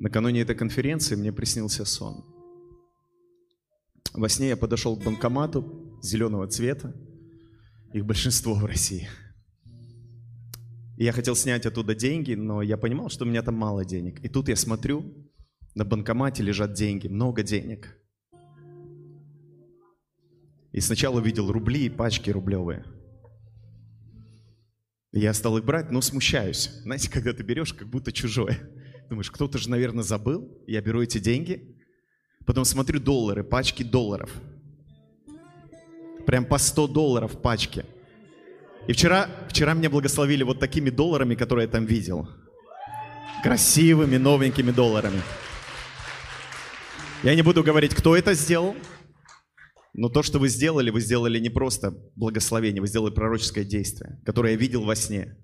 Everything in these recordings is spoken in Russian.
Накануне этой конференции мне приснился сон. Во сне я подошел к банкомату зеленого цвета, их большинство в России. И я хотел снять оттуда деньги, но я понимал, что у меня там мало денег. И тут я смотрю, на банкомате лежат деньги, много денег. И сначала видел рубли и пачки рублевые. И я стал их брать, но смущаюсь. Знаете, когда ты берешь, как будто чужое. Думаешь, кто-то же, наверное, забыл. Я беру эти деньги, потом смотрю доллары, пачки долларов. Прям по 100 долларов в пачке. И вчера, вчера меня благословили вот такими долларами, которые я там видел. Красивыми, новенькими долларами. Я не буду говорить, кто это сделал, но то, что вы сделали, вы сделали не просто благословение, вы сделали пророческое действие, которое я видел во сне.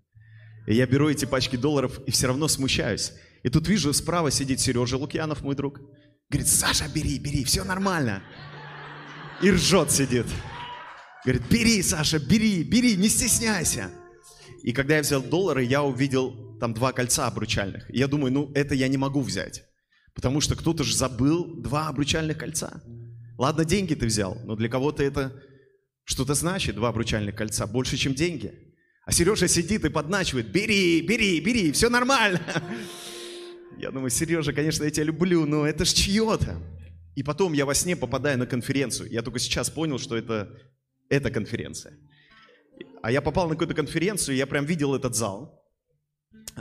И я беру эти пачки долларов и все равно смущаюсь. И тут вижу, справа сидит Сережа Лукьянов, мой друг. Говорит, Саша, бери, бери, все нормально. И ржет сидит. Говорит, бери, Саша, бери, бери, не стесняйся. И когда я взял доллары, я увидел там два кольца обручальных. И я думаю, ну это я не могу взять. Потому что кто-то же забыл два обручальных кольца. Ладно, деньги ты взял, но для кого-то это что-то значит, два обручальных кольца, больше, чем деньги. А Сережа сидит и подначивает, бери, бери, бери, все нормально. Я думаю, Сережа, конечно, я тебя люблю, но это ж чье-то. И потом я во сне попадаю на конференцию. Я только сейчас понял, что это, это конференция. А я попал на какую-то конференцию, и я прям видел этот зал.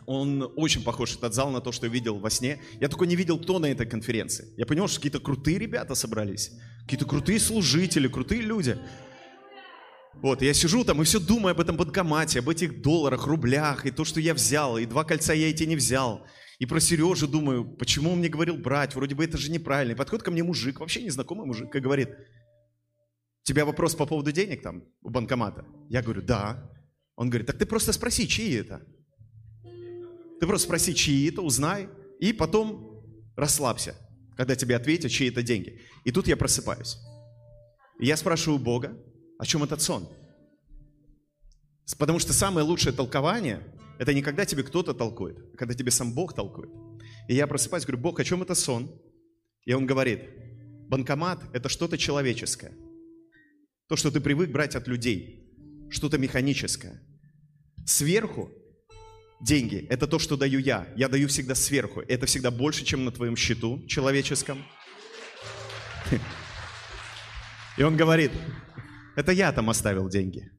Он очень похож, этот зал, на то, что я видел во сне. Я только не видел, кто на этой конференции. Я понял, что какие-то крутые ребята собрались. Какие-то крутые служители, крутые люди. Вот, я сижу там и все думаю об этом банкомате, об этих долларах, рублях, и то, что я взял, и два кольца я эти не взял. И про Сережу думаю, почему он мне говорил брать, вроде бы это же неправильно. И подходит ко мне мужик, вообще незнакомый мужик, и говорит, тебя вопрос по поводу денег там у банкомата? Я говорю, да. Он говорит, так ты просто спроси, чьи это? Ты просто спроси, чьи это, узнай, и потом расслабься, когда тебе ответят, чьи это деньги. И тут я просыпаюсь. И я спрашиваю Бога, о чем этот сон? Потому что самое лучшее толкование – это не когда тебе кто-то толкует, а когда тебе сам Бог толкует. И я просыпаюсь, говорю, Бог, о чем это сон? И он говорит, банкомат – это что-то человеческое. То, что ты привык брать от людей, что-то механическое. Сверху деньги – это то, что даю я. Я даю всегда сверху. Это всегда больше, чем на твоем счету человеческом. И он говорит, это я там оставил деньги.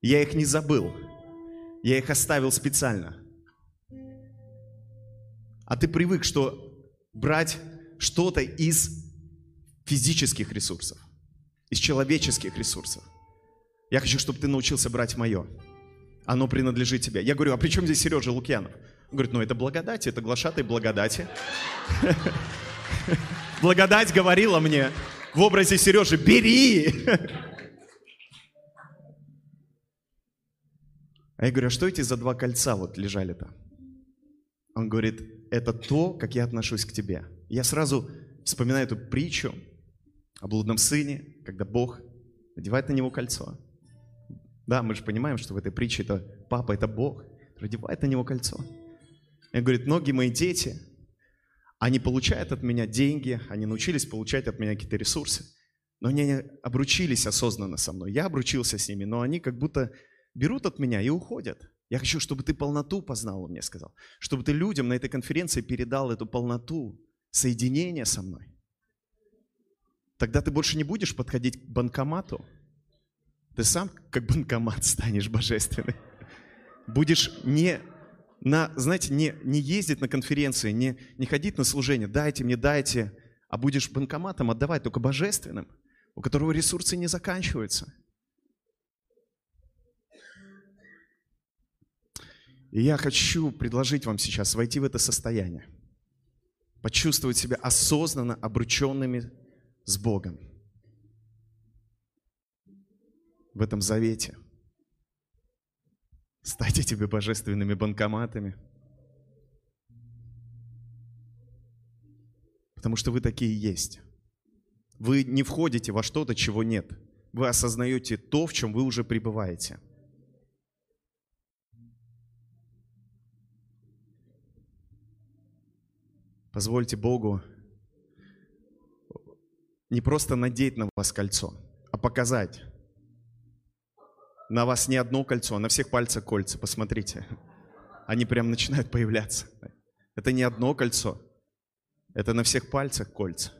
Я их не забыл. Я их оставил специально. А ты привык, что брать что-то из физических ресурсов, из человеческих ресурсов. Я хочу, чтобы ты научился брать мое оно принадлежит тебе. Я говорю, а при чем здесь Сережа Лукьянов? Он говорит, ну это благодать, это глашатай благодати. Благодать говорила мне в образе Сережи, бери! А я говорю, а что эти за два кольца вот лежали-то? Он говорит, это то, как я отношусь к тебе. Я сразу вспоминаю эту притчу о блудном сыне, когда Бог надевает на него кольцо. Да, мы же понимаем, что в этой притче это папа, это Бог, надевает на него кольцо. И говорит, многие мои дети, они получают от меня деньги, они научились получать от меня какие-то ресурсы, но они обручились осознанно со мной. Я обручился с ними, но они как будто берут от меня и уходят. Я хочу, чтобы ты полноту познал, он мне сказал. Чтобы ты людям на этой конференции передал эту полноту соединения со мной. Тогда ты больше не будешь подходить к банкомату, ты сам как банкомат станешь божественный. Будешь не на, знаете, не, не ездить на конференции, не, не ходить на служение, дайте мне, дайте, а будешь банкоматом отдавать, только божественным, у которого ресурсы не заканчиваются. И я хочу предложить вам сейчас войти в это состояние, почувствовать себя осознанно обрученными с Богом в этом завете. Стать тебе божественными банкоматами. Потому что вы такие есть. Вы не входите во что-то, чего нет. Вы осознаете то, в чем вы уже пребываете. Позвольте Богу не просто надеть на вас кольцо, а показать. На вас не одно кольцо, а на всех пальцах кольца, посмотрите. Они прям начинают появляться. Это не одно кольцо, это на всех пальцах кольца.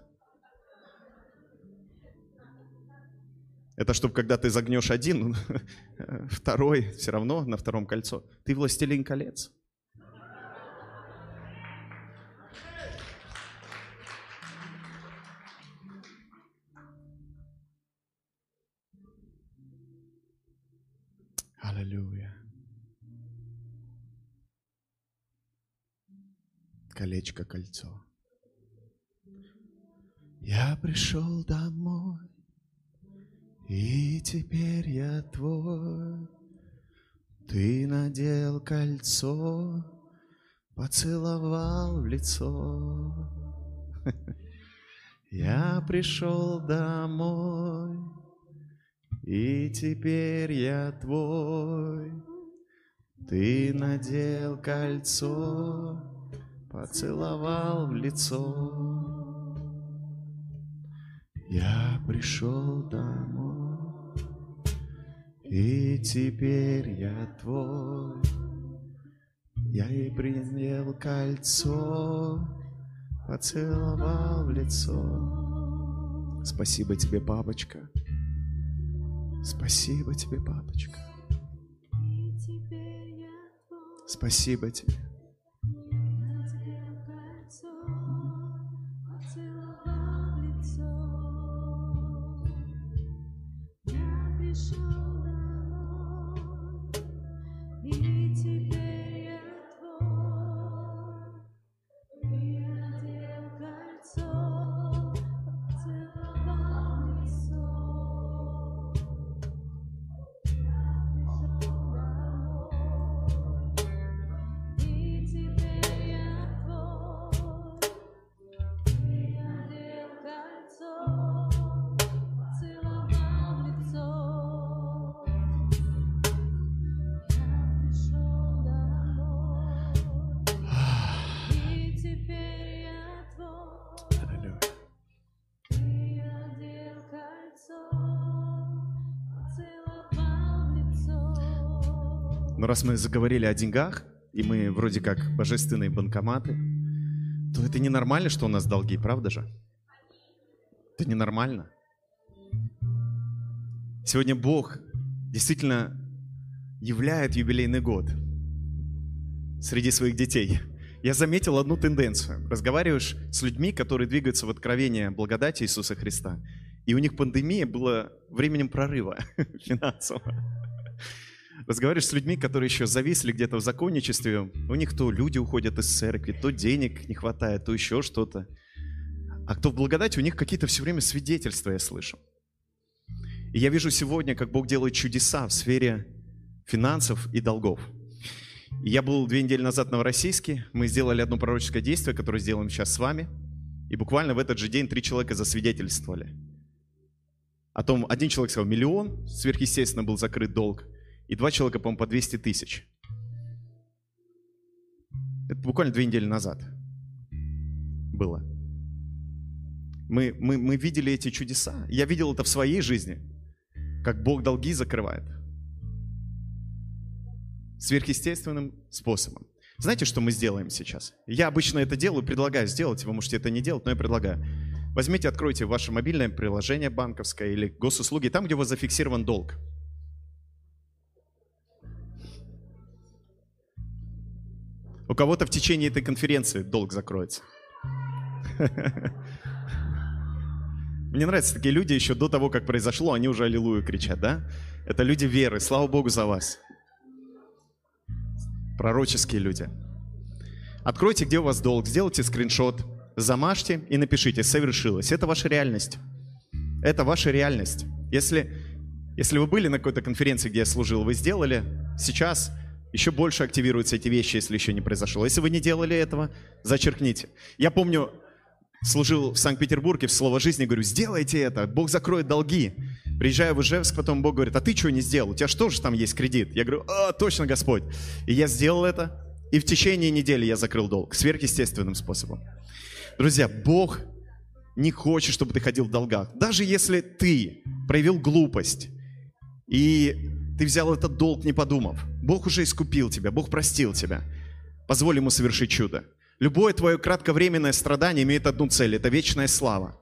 Это чтобы когда ты загнешь один, второй все равно на втором кольцо. Ты властелин колец. Аллилуйя. Колечко, кольцо. Я пришел домой, и теперь я твой. Ты надел кольцо, поцеловал в лицо. Я пришел домой, и теперь я твой. Ты надел кольцо, поцеловал в лицо. Я пришел домой, и теперь я твой. Я и принял кольцо, поцеловал в лицо. Спасибо тебе, папочка. Спасибо тебе, папочка. Спасибо тебе. Раз мы заговорили о деньгах, и мы вроде как божественные банкоматы, то это ненормально, что у нас долги, правда же? Это ненормально. Сегодня Бог действительно являет юбилейный год среди своих детей. Я заметил одну тенденцию. Разговариваешь с людьми, которые двигаются в откровение благодати Иисуса Христа, и у них пандемия была временем прорыва финансового разговариваешь с людьми, которые еще зависли где-то в законничестве, у них то люди уходят из церкви, то денег не хватает, то еще что-то. А кто в благодати, у них какие-то все время свидетельства, я слышу. И я вижу сегодня, как Бог делает чудеса в сфере финансов и долгов. Я был две недели назад в Новороссийске, мы сделали одно пророческое действие, которое сделаем сейчас с вами. И буквально в этот же день три человека засвидетельствовали. О том, один человек сказал миллион, сверхъестественно был закрыт долг и два человека, по-моему, по 200 тысяч. Это буквально две недели назад было. Мы, мы, мы видели эти чудеса. Я видел это в своей жизни, как Бог долги закрывает. Сверхъестественным способом. Знаете, что мы сделаем сейчас? Я обычно это делаю, предлагаю сделать, вы можете это не делать, но я предлагаю. Возьмите, откройте ваше мобильное приложение банковское или госуслуги, там, где у вас зафиксирован долг. У кого-то в течение этой конференции долг закроется. Мне нравятся такие люди еще до того, как произошло, они уже аллилуйю кричат, да? Это люди веры, слава Богу за вас. Пророческие люди. Откройте, где у вас долг, сделайте скриншот, замажьте и напишите «совершилось». Это ваша реальность. Это ваша реальность. Если, если вы были на какой-то конференции, где я служил, вы сделали, сейчас еще больше активируются эти вещи, если еще не произошло. Если вы не делали этого, зачеркните. Я помню, служил в Санкт-Петербурге в Слово жизни, говорю, сделайте это, Бог закроет долги. Приезжаю в Ижевск, потом Бог говорит, а ты что не сделал? У тебя же там есть кредит? Я говорю, а, точно, Господь. И я сделал это, и в течение недели я закрыл долг сверхъестественным способом. Друзья, Бог не хочет, чтобы ты ходил в долгах. Даже если ты проявил глупость, и ты взял этот долг, не подумав. Бог уже искупил тебя, Бог простил тебя. Позволь Ему совершить чудо. Любое твое кратковременное страдание имеет одну цель – это вечная слава.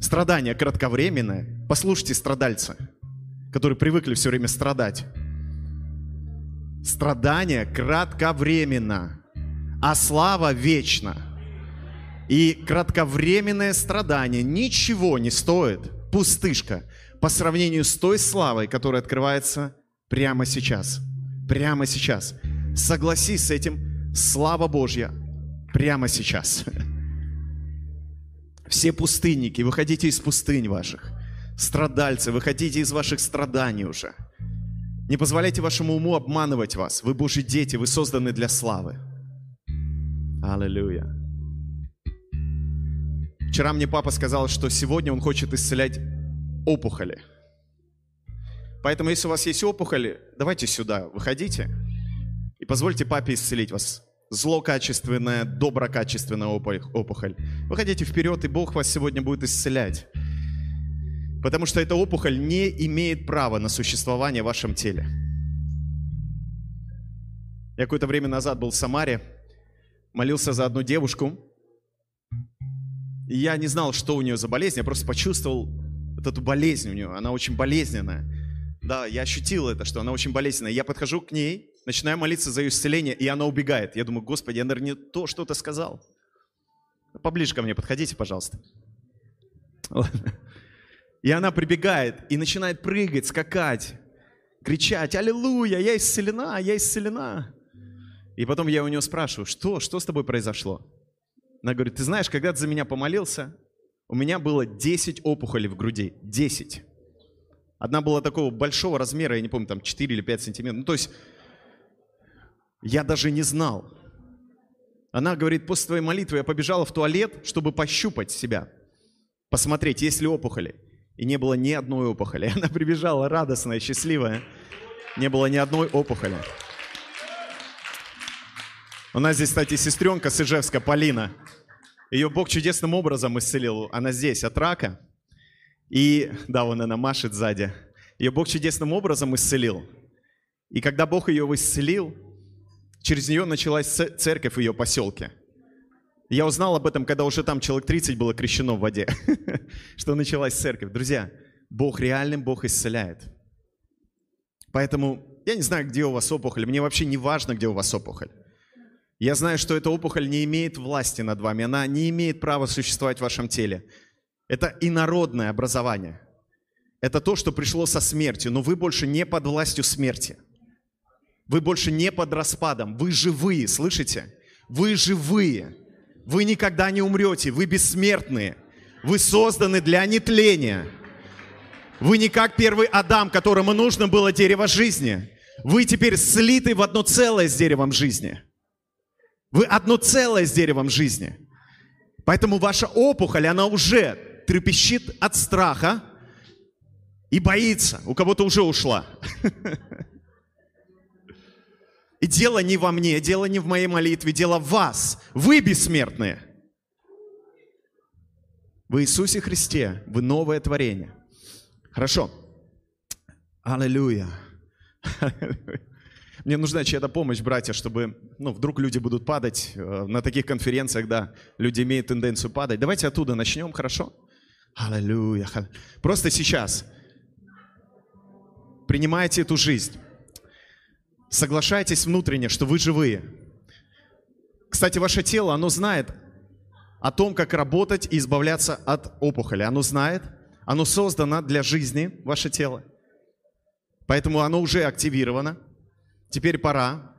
Страдание кратковременное. Послушайте страдальца, которые привыкли все время страдать. Страдание кратковременно, а слава вечна. И кратковременное страдание ничего не стоит, пустышка, по сравнению с той славой, которая открывается прямо сейчас. Прямо сейчас. Согласись с этим, слава Божья прямо сейчас. Все пустынники, выходите из пустынь ваших. Страдальцы, выходите из ваших страданий уже. Не позволяйте вашему уму обманывать вас. Вы Божьи дети, вы созданы для славы. Аллилуйя. Вчера мне папа сказал, что сегодня он хочет исцелять опухоли. Поэтому, если у вас есть опухоли, давайте сюда, выходите и позвольте папе исцелить вас. Злокачественная, доброкачественная опухоль. Выходите вперед, и Бог вас сегодня будет исцелять. Потому что эта опухоль не имеет права на существование в вашем теле. Я какое-то время назад был в Самаре, молился за одну девушку, и я не знал, что у нее за болезнь, я просто почувствовал вот эту болезнь у нее, она очень болезненная. Да, я ощутил это, что она очень болезненная. Я подхожу к ней, начинаю молиться за ее исцеление, и она убегает. Я думаю, Господи, я, наверное, не то что-то сказал. Поближе ко мне подходите, пожалуйста. И она прибегает и начинает прыгать, скакать, кричать, аллилуйя, я исцелена, я исцелена. И потом я у нее спрашиваю, что, что с тобой произошло? Она говорит, ты знаешь, когда ты за меня помолился, у меня было 10 опухолей в груди. 10. Одна была такого большого размера, я не помню, там 4 или 5 сантиметров. Ну, то есть я даже не знал. Она говорит, после твоей молитвы я побежала в туалет, чтобы пощупать себя, посмотреть, есть ли опухоли. И не было ни одной опухоли. Она прибежала радостная, счастливая. Не было ни одной опухоли. У нас здесь, кстати, сестренка с Полина. Ее Бог чудесным образом исцелил. Она здесь от рака. И, да, вон она машет сзади. Ее Бог чудесным образом исцелил. И когда Бог ее исцелил, через нее началась церковь в ее поселке. Я узнал об этом, когда уже там человек 30 было крещено в воде, что началась церковь. Друзья, Бог реальным, Бог исцеляет. Поэтому я не знаю, где у вас опухоль, мне вообще не важно, где у вас опухоль. Я знаю, что эта опухоль не имеет власти над вами, она не имеет права существовать в вашем теле. Это инородное образование. Это то, что пришло со смертью, но вы больше не под властью смерти. Вы больше не под распадом, вы живые, слышите? Вы живые. Вы никогда не умрете, вы бессмертные. Вы созданы для нетления. Вы не как первый Адам, которому нужно было дерево жизни. Вы теперь слиты в одно целое с деревом жизни. Вы одно целое с деревом жизни. Поэтому ваша опухоль, она уже трепещит от страха и боится. У кого-то уже ушла. И дело не во мне, дело не в моей молитве, дело в вас. Вы бессмертные. В Иисусе Христе вы новое творение. Хорошо. Аллилуйя. Аллилуйя. Мне нужна чья-то помощь, братья, чтобы, ну, вдруг люди будут падать э, на таких конференциях, да, люди имеют тенденцию падать. Давайте оттуда начнем, хорошо? Аллилуйя. Просто сейчас принимайте эту жизнь. Соглашайтесь внутренне, что вы живые. Кстати, ваше тело, оно знает о том, как работать и избавляться от опухоли. Оно знает, оно создано для жизни, ваше тело. Поэтому оно уже активировано. Теперь пора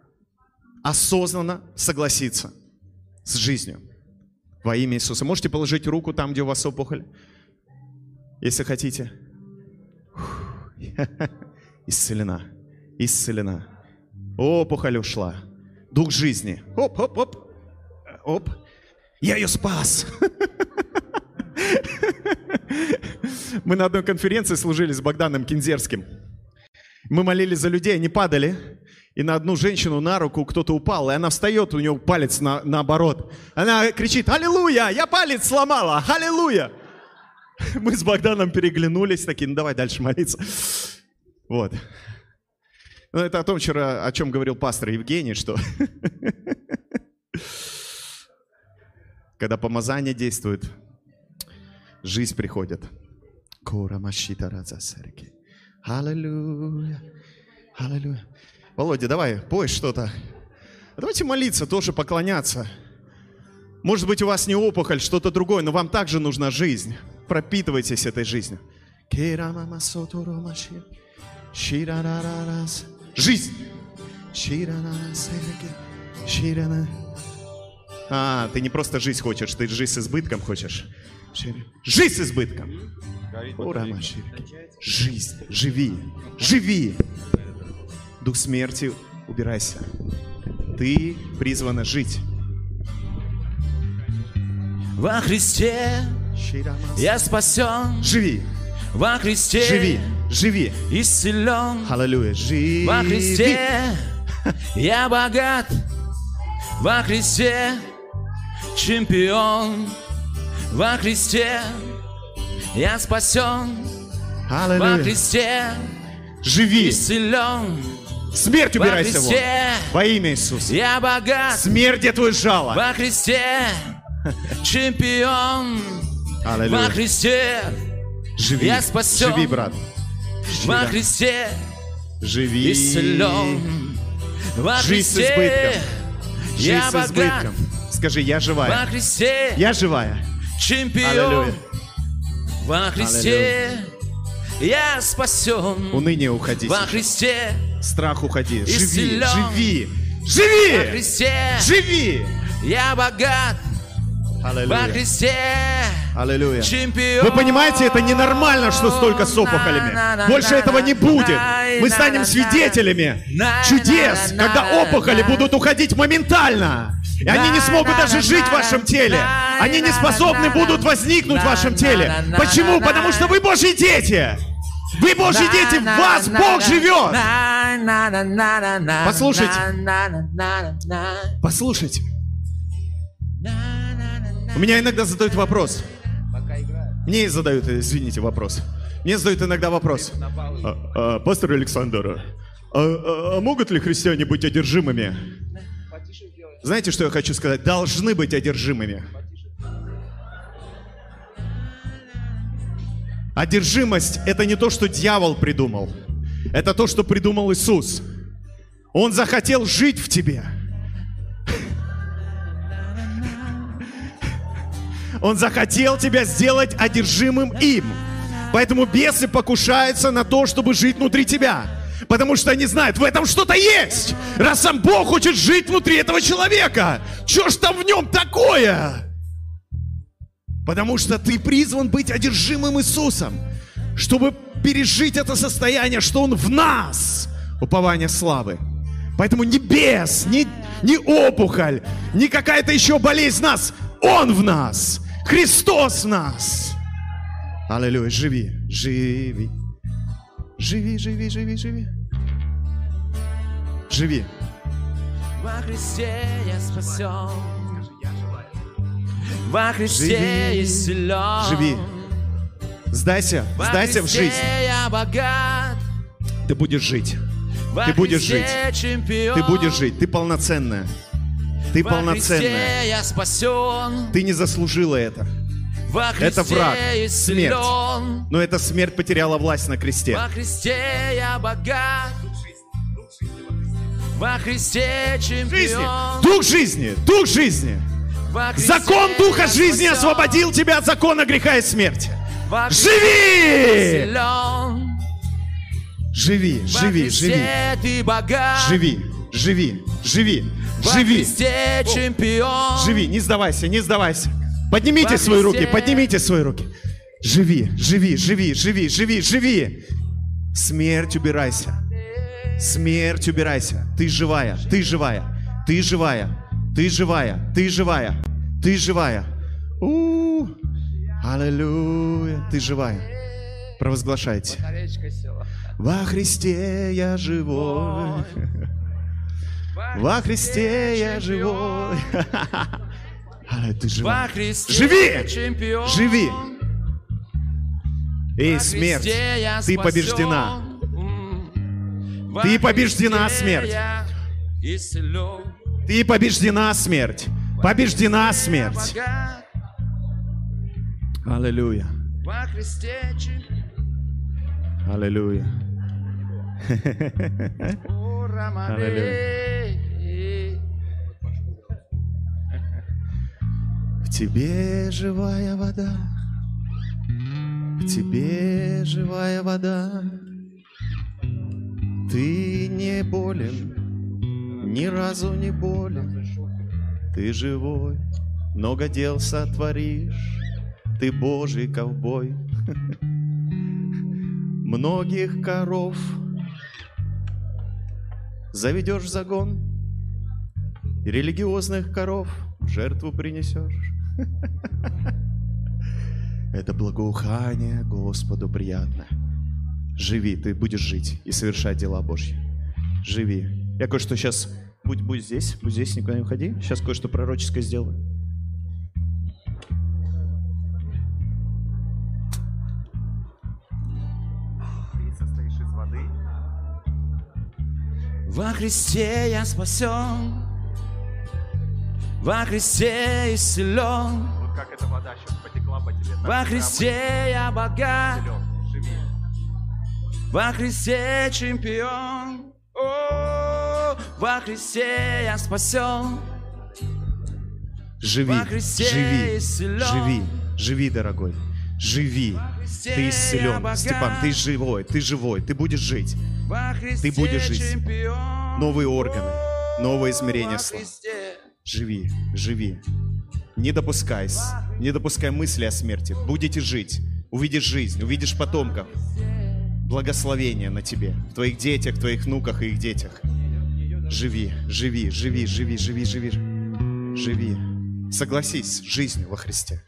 осознанно согласиться с жизнью во имя Иисуса. Можете положить руку там, где у вас опухоль, если хотите. Исцелена, исцелена. Опухоль ушла. Дух жизни. Оп, оп, оп. Оп. Я ее спас. Мы на одной конференции служили с Богданом Кинзерским. Мы молились за людей, они падали. И на одну женщину на руку кто-то упал, и она встает, у нее палец на, наоборот. Она кричит, аллилуйя, я палец сломала, аллилуйя. Мы с Богданом переглянулись, такие, ну давай дальше молиться. Вот. Ну, это о том, вчера, о чем говорил пастор Евгений, что когда помазание действует, жизнь приходит. Кура машита разасарки. Аллилуйя. Аллилуйя. Володя, давай, пой что-то. Давайте молиться, тоже поклоняться. Может быть, у вас не опухоль, что-то другое, но вам также нужна жизнь. Пропитывайтесь этой жизнью. Жизнь. А, ты не просто жизнь хочешь, ты жизнь с избытком хочешь. Жизнь с избытком. Жизнь. Живи. Живи. Дух смерти, убирайся. Ты призвана жить. Во Христе я спасен. Живи. Во Христе Живи. Живи. исцелен. Аллилуйя. Живи. Во Христе я богат. Во Христе чемпион. Во Христе я спасен. Во Аллилуйя. Христе Живи. исцелен. Смерть Во убирайся вон. Христе Во имя Иисуса. я богат. Смерть где твое жало? Во Христе чемпион. Во Аллилуйя. Христе Живи. я спасен. Живи, брат. во Христе Живи. исцелен. Во Жизнь с Христе избытком. Жизнь я с богат. избытком. Скажи, я Во живая. Христе Я живая. чемпион. Аллилуйя. Во Христе я спасен. Уныние уходи. Во Христе, Страх уходи. Живи. Живи. во Живи. Христе Живи. я богат. Во Аллилуйя. Христе Аллилуйя. чемпион. Вы понимаете, это ненормально, что столько с опухолями. Больше этого не будет. Мы станем свидетелями чудес, когда опухоли будут уходить моментально. И они не смогут даже жить в вашем теле. Они не способны будут возникнуть в вашем теле. Почему? Потому что вы Божьи дети. Вы Божьи дети, в вас Бог живет. Послушайте. Послушайте. У меня иногда задают вопрос. Мне задают, извините, вопрос. Мне задают иногда вопрос. «А, а, пастор Александр, а, а- а могут ли христиане быть одержимыми? Знаете, что я хочу сказать? Должны быть одержимыми. Одержимость – это не то, что дьявол придумал. Это то, что придумал Иисус. Он захотел жить в тебе. Он захотел тебя сделать одержимым им. Поэтому бесы покушаются на то, чтобы жить внутри тебя. Потому что они знают, в этом что-то есть. Раз сам Бог хочет жить внутри этого человека. Что ж там в нем такое? Потому что ты призван быть одержимым Иисусом, чтобы пережить это состояние, что Он в нас. Упование славы. Поэтому не бес, не, не опухоль, не какая-то еще болезнь нас. Он в нас. Христос в нас. Аллилуйя. Живи, живи. Живи, живи, живи, живи. Живи. Во Христе я спасен. Во Христе Живи. исцелен. Живи. Сдайся, Во сдайся в жизнь. я богат. Ты будешь жить. Во Ты будешь Христе чемпион. Ты будешь жить. Ты полноценная. Ты Во полноценная. Я спасен. Ты не заслужила это. Во Это враг, исцелен. Но эта смерть потеряла власть на кресте. Во Христе я богат. Во Христе Жизни. чемпион. Дух жизни. Дух жизни. Закон Духа жизни освободил тебя от закона греха и смерти. Живи! Живи, живи, живи. Живи, живи, живи, живи. Живи, не сдавайся, не сдавайся. Поднимите Во свои руки, поднимите свои руки. Живи, живи, живи, живи, живи, живи. Смерть убирайся. Смерть убирайся. Ты живая, ты живая, ты живая, ты живая, ты живая, ты живая. У, Аллилуйя, ты живая. Провозглашайте. Во Христе я живой. Во Христе я живой. Ты живой. Во Христе Живи! чемпион. Живи! Эй, Во смерть, ты побеждена. Ты побеждена, смерть. Ты побеждена, смерть. Побеждена, смерть. Аллилуйя. Аллилуйя. Рамане. В тебе живая вода. В тебе живая вода. Ты не болен, ни разу не болен. Ты живой, много дел сотворишь. Ты Божий ковбой. Многих коров заведешь загон религиозных коров в жертву принесешь. Это благоухание Господу приятно. Живи, ты будешь жить и совершать дела Божьи. Живи. Я кое-что сейчас... Будь, будь здесь, будь здесь, никуда не уходи. Сейчас кое-что пророческое сделаю. Ты состоишь из воды. Во Христе я спасен. Во Христе исцелен. Вот как эта вода сейчас потекла по тебе. Во Христе я богат. Живи. Во Христе чемпион. Во Христе я спасен. Живи, живи, живи, живи, дорогой. Живи. Ты исцелен. Степан, ты живой, ты живой, ты будешь жить. Христе будешь жить. Новые органы, новое измерение. Христе. Живи, живи. Не допускайся, не допускай мысли о смерти. Будете жить, увидишь жизнь, увидишь потомков. Благословение на тебе, в твоих детях, твоих внуках и их детях. Живи, живи, живи, живи, живи, живи, живи. Согласись с жизнью во Христе.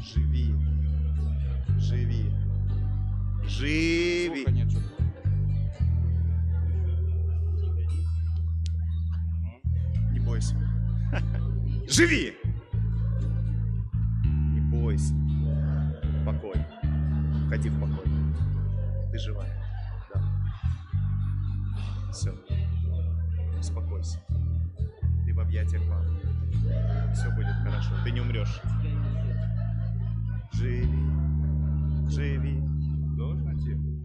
Живи, живи, живи. Не бойся. Живи! Не бойся. Покой. Входи в покой. Ты живая. Да. Все. Успокойся. Ты в объятиях папы. Все будет хорошо. Ты не умрешь. Живи. Живи.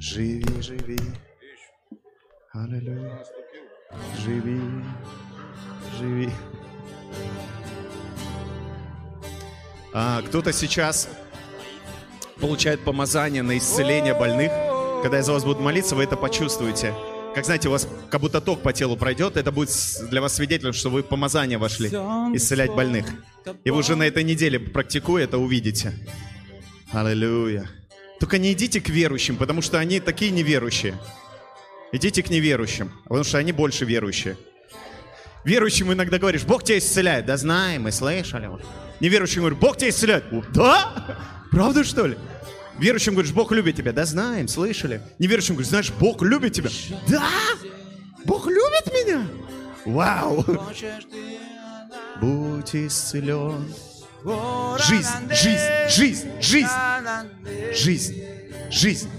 Живи, живи. Аллилуйя. Живи. Живи. А, кто-то сейчас получает помазание на исцеление больных. Когда я за вас буду молиться, вы это почувствуете. Как знаете, у вас как будто ток по телу пройдет, это будет для вас свидетелем, что вы в помазание вошли, исцелять больных. И вы уже на этой неделе, практикуя это, увидите. Аллилуйя. Только не идите к верующим, потому что они такие неверующие. Идите к неверующим, потому что они больше верующие. Верующим иногда говоришь, Бог тебя исцеляет. Да знаем, мы слышали. Неверующим говорю, Бог тебя исцеляет. «О, Да? Правда, что ли? Верующим говоришь, Бог любит тебя. Да знаем, слышали. Неверующим говоришь, знаешь, Бог любит тебя. Да? Бог любит меня? Вау! Будь исцелен. Жизнь, жизнь, жизнь, жизнь, жизнь, жизнь.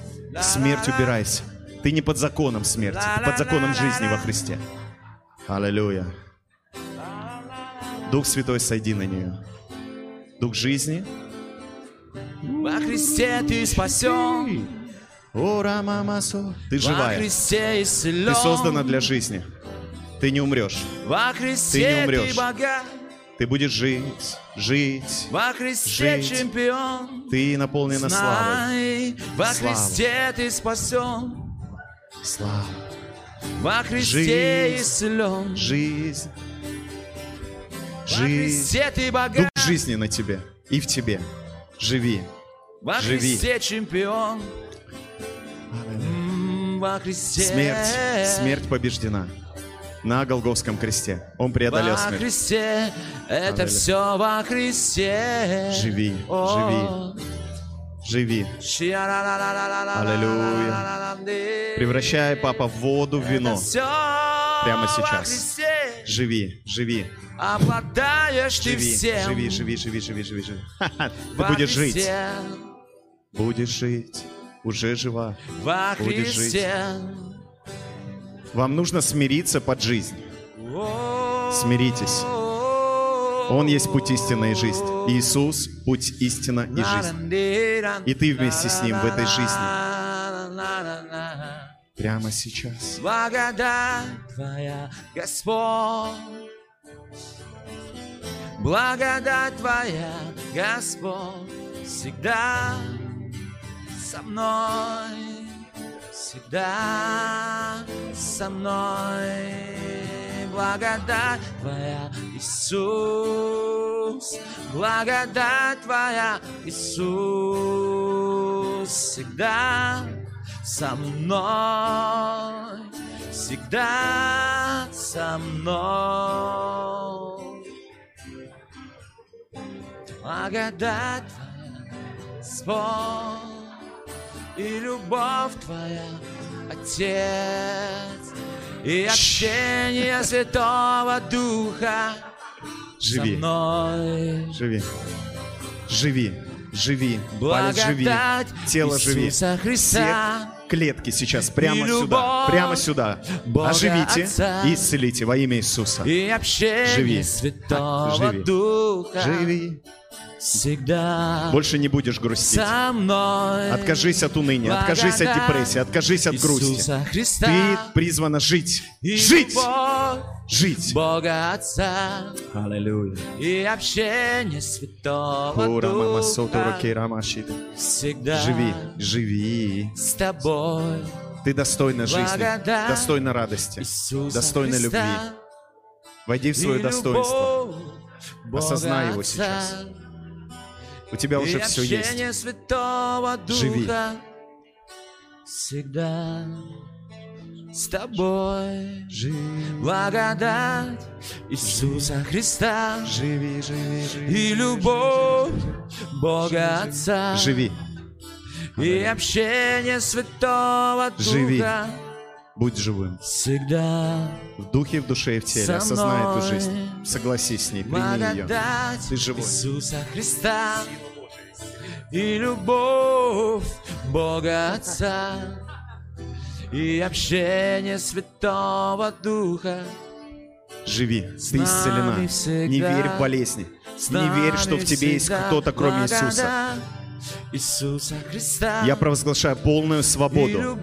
Смерть убирайся. Ты не под законом смерти, ты под законом жизни во Христе. Аллилуйя. Дух Святой, сойди на нее. Дух жизни. Во Христе ты спасен. Ора мамасо. Ты Во живая. Христе исцелен. Ты создана для жизни. Ты не умрешь. Во Христе Ты не умрешь. ты богат. Ты будешь жить, жить. Во Христе Жить. чемпион. Ты наполнена славой. Знай, во Слава. Христе ты спасен. Слава. Во Христе Жизнь. исцелен. Жизнь. Во Жизнь. Ты Дух богат. жизни на тебе и в тебе. Живи. Во живи. Христе чемпион. Во Христе. Смерть. Смерть побеждена. на Голговском кресте. Он преодолел Во смерть. Христе, это Аллилуйя. все во Христе. Живи, О, Живи. Аллилуйя. Превращай, папа, воду в вино. Прямо сейчас. Живи, живи, Обладаешь ты живи, всем. живи, живи, живи, живи, живи, живи. Ты будешь жить, будешь жить, уже жива. Будешь жить. Вам нужно смириться под жизнь. Смиритесь. Он есть путь истины и жизнь. Иисус – путь истина и жизнь. И ты вместе с Ним в этой жизни. Прямо сейчас. Благодать Твоя, Господь. Благодать Твоя, Господь, всегда со мной, всегда со мной. Благодать Твоя, Иисус, благодать Твоя, Иисус, всегда со мной, всегда со мной. Благодать Твоя, Господь, и любовь Твоя, Отец, и общение Святого Духа Живи. со мной. Живи. Живи. Живи. Палец живи. Тело живи. Христа. Все клетки сейчас прямо сюда. Прямо сюда. Бога Оживите Отца. и исцелите во имя Иисуса. И общение Живи. Святого Живи. Духа Живи. Всегда Больше не будешь грустить. со мной. Откажись от уныния, откажись от депрессии, откажись от грусти. Христа. Ты призвана жить. Жить! Жить! Бога Отца Аллилуйя. и общение Святого Духа всегда Живи, живи. с тобой. Ты достойна жизни, достойна радости, Иисуса достойна Христа. любви. Войди в свое достоинство. Осознай его сейчас. У тебя И уже все есть. общение Святого Живи. Духа всегда с тобой. Живи, Благодать Иисуса Христа живи, живи, живи. и любовь Бога Отца Живи, и общение Святого Живи. Будь живым. всегда В духе, в душе и в теле. Со Осознай эту жизнь. Согласись с ней, прими ее. Ты живой. Иисуса Христа и любовь Бога Отца и общение Святого Духа. Живи, ты исцелена. Не верь в болезни. Не верь, что в тебе есть кто-то, кроме Иисуса. Иисуса Христа Я провозглашаю полную свободу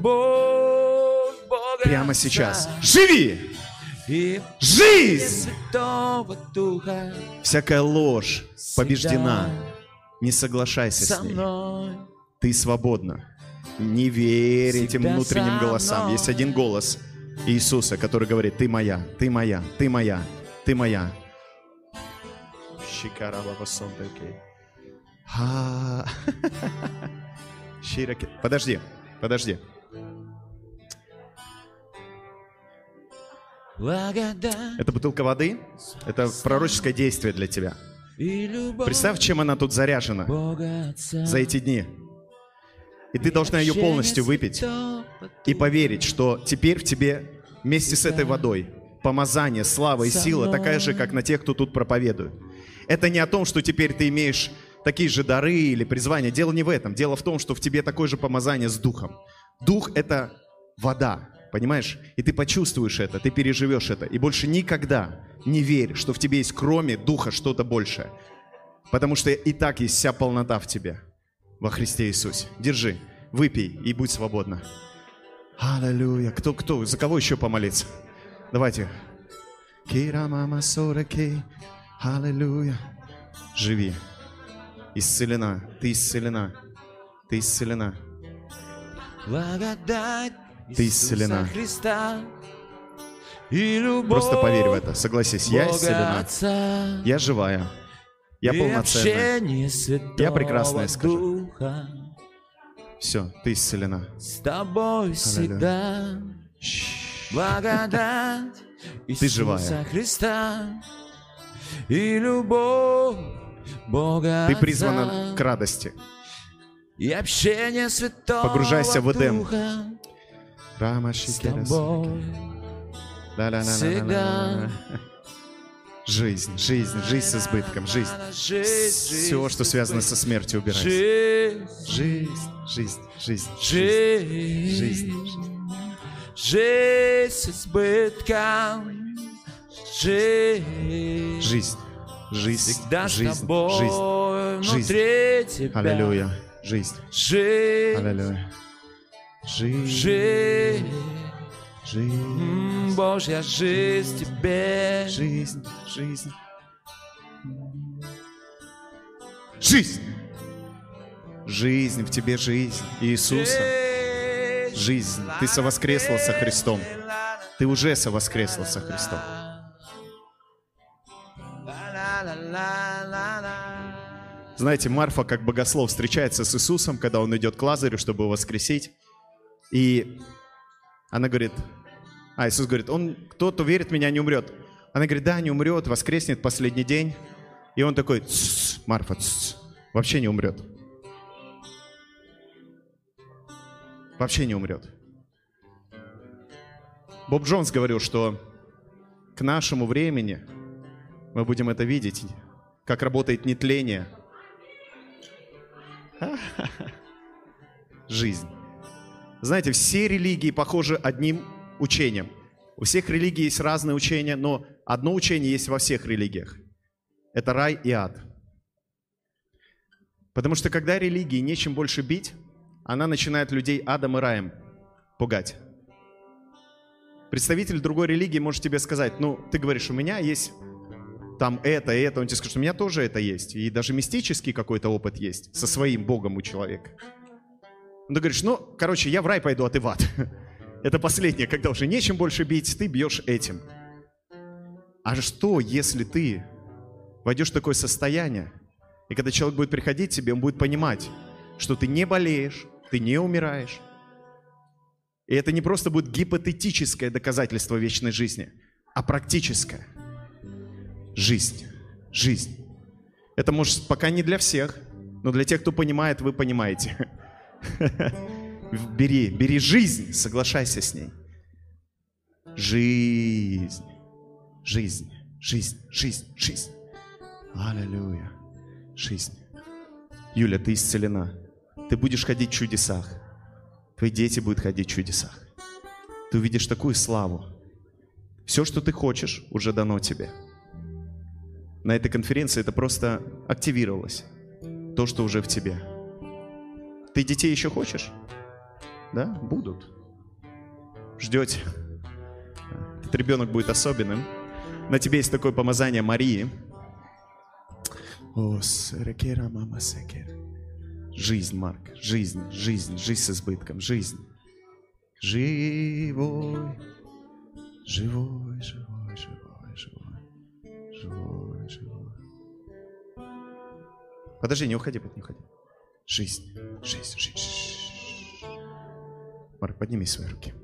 прямо сейчас. Живи! и Жизнь! Духа Всякая ложь побеждена. Не соглашайся со с ней. Ты свободна. Не верь этим внутренним голосам. Есть один голос Иисуса, который говорит, ты моя, ты моя, ты моя, ты моя. Щираки. Подожди, подожди. Это бутылка воды, это пророческое действие для тебя. Представь, чем она тут заряжена за эти дни. И ты должна ее полностью выпить и поверить, что теперь в тебе вместе с этой водой помазание, слава и сила такая же, как на тех, кто тут проповедует. Это не о том, что теперь ты имеешь такие же дары или призвания. Дело не в этом. Дело в том, что в тебе такое же помазание с духом. Дух — это вода, понимаешь? И ты почувствуешь это, ты переживешь это. И больше никогда не верь, что в тебе есть кроме духа что-то большее. Потому что и так есть вся полнота в тебе во Христе Иисусе. Держи, выпей и будь свободна. Аллилуйя. Кто, кто? За кого еще помолиться? Давайте. Кира мама сораки. Аллилуйя. Живи. Исцелена. Ты исцелена. Ты исцелена. Благодать Ты исцелена. Просто поверь в это. Согласись. Я исцелена. Я живая. Я полноценная. Я прекрасная, скажи. Духа Все, ты исцелена. с тобой всегда. Благодать Ты живая. Христа и любовь Бога Ты призвана к радости. и общение Святого Погружайся в Эдем. Духа с тобой. Да-да-да-да-да-да. Жизнь, жизнь, жизнь с избытком, жизнь. Все, что связано со смертью, убирайся. Жизнь, Жизнь, жизнь, жизнь, жизнь. жизнь, с избытком, жизнь, Жизнь, жизнь, всегда жизнь, жизнь. тобой жизнь. Аллилуйя. Жизнь. Жизнь, Аллилуйя. Жизнь. жизнь, Жизнь. Божья жизнь в тебе. Жизнь. Жизнь. Жизнь. Жизнь в тебе жизнь Иисуса. Жизнь. Ты совоскресла со Христом. Ты уже совоскресла со Христом. Знаете, Марфа, как богослов, встречается с Иисусом, когда он идет к Лазарю, чтобы его воскресить. И она говорит, а Иисус говорит, он, кто-то верит в меня, не умрет. Она говорит, да, не умрет, воскреснет последний день. И он такой, «Тс, Марфа, тс, вообще не умрет. Вообще не умрет. Боб Джонс говорил, что к нашему времени мы будем это видеть, как работает нетление. Жизнь. Знаете, все религии похожи одним учением. У всех религий есть разные учения, но одно учение есть во всех религиях. Это рай и ад. Потому что когда религии нечем больше бить, она начинает людей адом и раем пугать. Представитель другой религии может тебе сказать, ну, ты говоришь, у меня есть там это и это, он тебе скажет, у меня тоже это есть. И даже мистический какой-то опыт есть со своим Богом у человека. Ну, ты говоришь, ну, короче, я в рай пойду, а ты в ад. Это последнее, когда уже нечем больше бить, ты бьешь этим. А что, если ты войдешь в такое состояние, и когда человек будет приходить к тебе, он будет понимать, что ты не болеешь, ты не умираешь. И это не просто будет гипотетическое доказательство вечной жизни, а практическое. Жизнь. Жизнь. Это может пока не для всех, но для тех, кто понимает, вы понимаете. Бери, бери жизнь, соглашайся с ней. Жизнь. Жизнь. Жизнь. Жизнь. Жизнь. Аллилуйя. Жизнь. Юля, ты исцелена. Ты будешь ходить в чудесах. Твои дети будут ходить в чудесах. Ты увидишь такую славу. Все, что ты хочешь, уже дано тебе. На этой конференции это просто активировалось. То, что уже в тебе. Ты детей еще хочешь? Да, будут. Ждете. Этот ребенок будет особенным. На тебе есть такое помазание Марии. О, сэрекера, мама секер. Жизнь, Марк, жизнь, жизнь, жизнь с избытком, жизнь. Живой, живой, живой, живой, живой, живой, живой. Подожди, не уходи, не уходи. Жизнь, жизнь, жизнь. Марк, подними свои руки.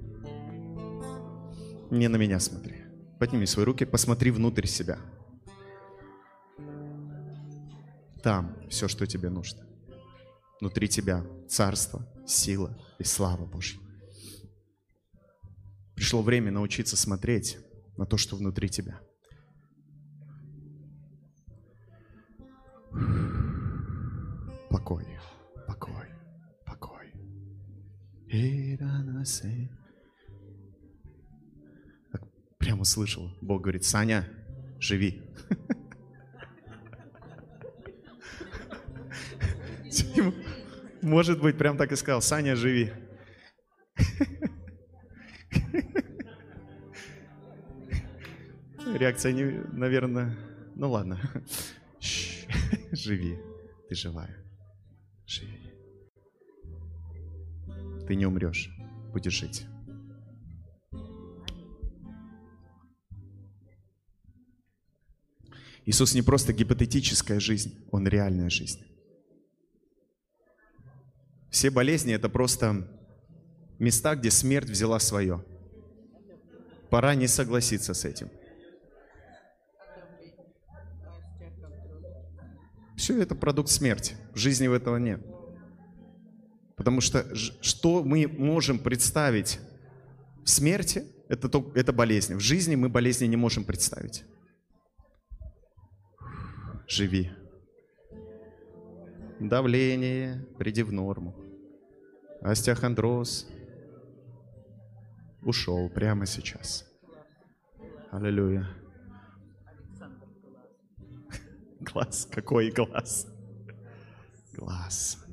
Не на меня смотри. Подними свои руки, посмотри внутрь себя. Там все, что тебе нужно. Внутри тебя царство, сила и слава Божья. Пришло время научиться смотреть на то, что внутри тебя. Покой, Так Прямо слышал, Бог говорит, Саня, живи. Может быть, прям так и сказал, Саня, живи. Реакция, не, наверное, ну ладно. Живи, ты живая. Живи. Ты не умрешь, будешь жить. Иисус не просто гипотетическая жизнь, Он реальная жизнь. Все болезни – это просто места, где смерть взяла свое. пора не согласиться с этим. Все это продукт смерти. В жизни этого нет. Потому что что мы можем представить в смерти, это, то- это болезнь. В жизни мы болезни не можем представить. Живи. Давление, приди в норму. Остеохондроз ушел прямо сейчас. Аллилуйя. Глаз, какой глаз? Глаз.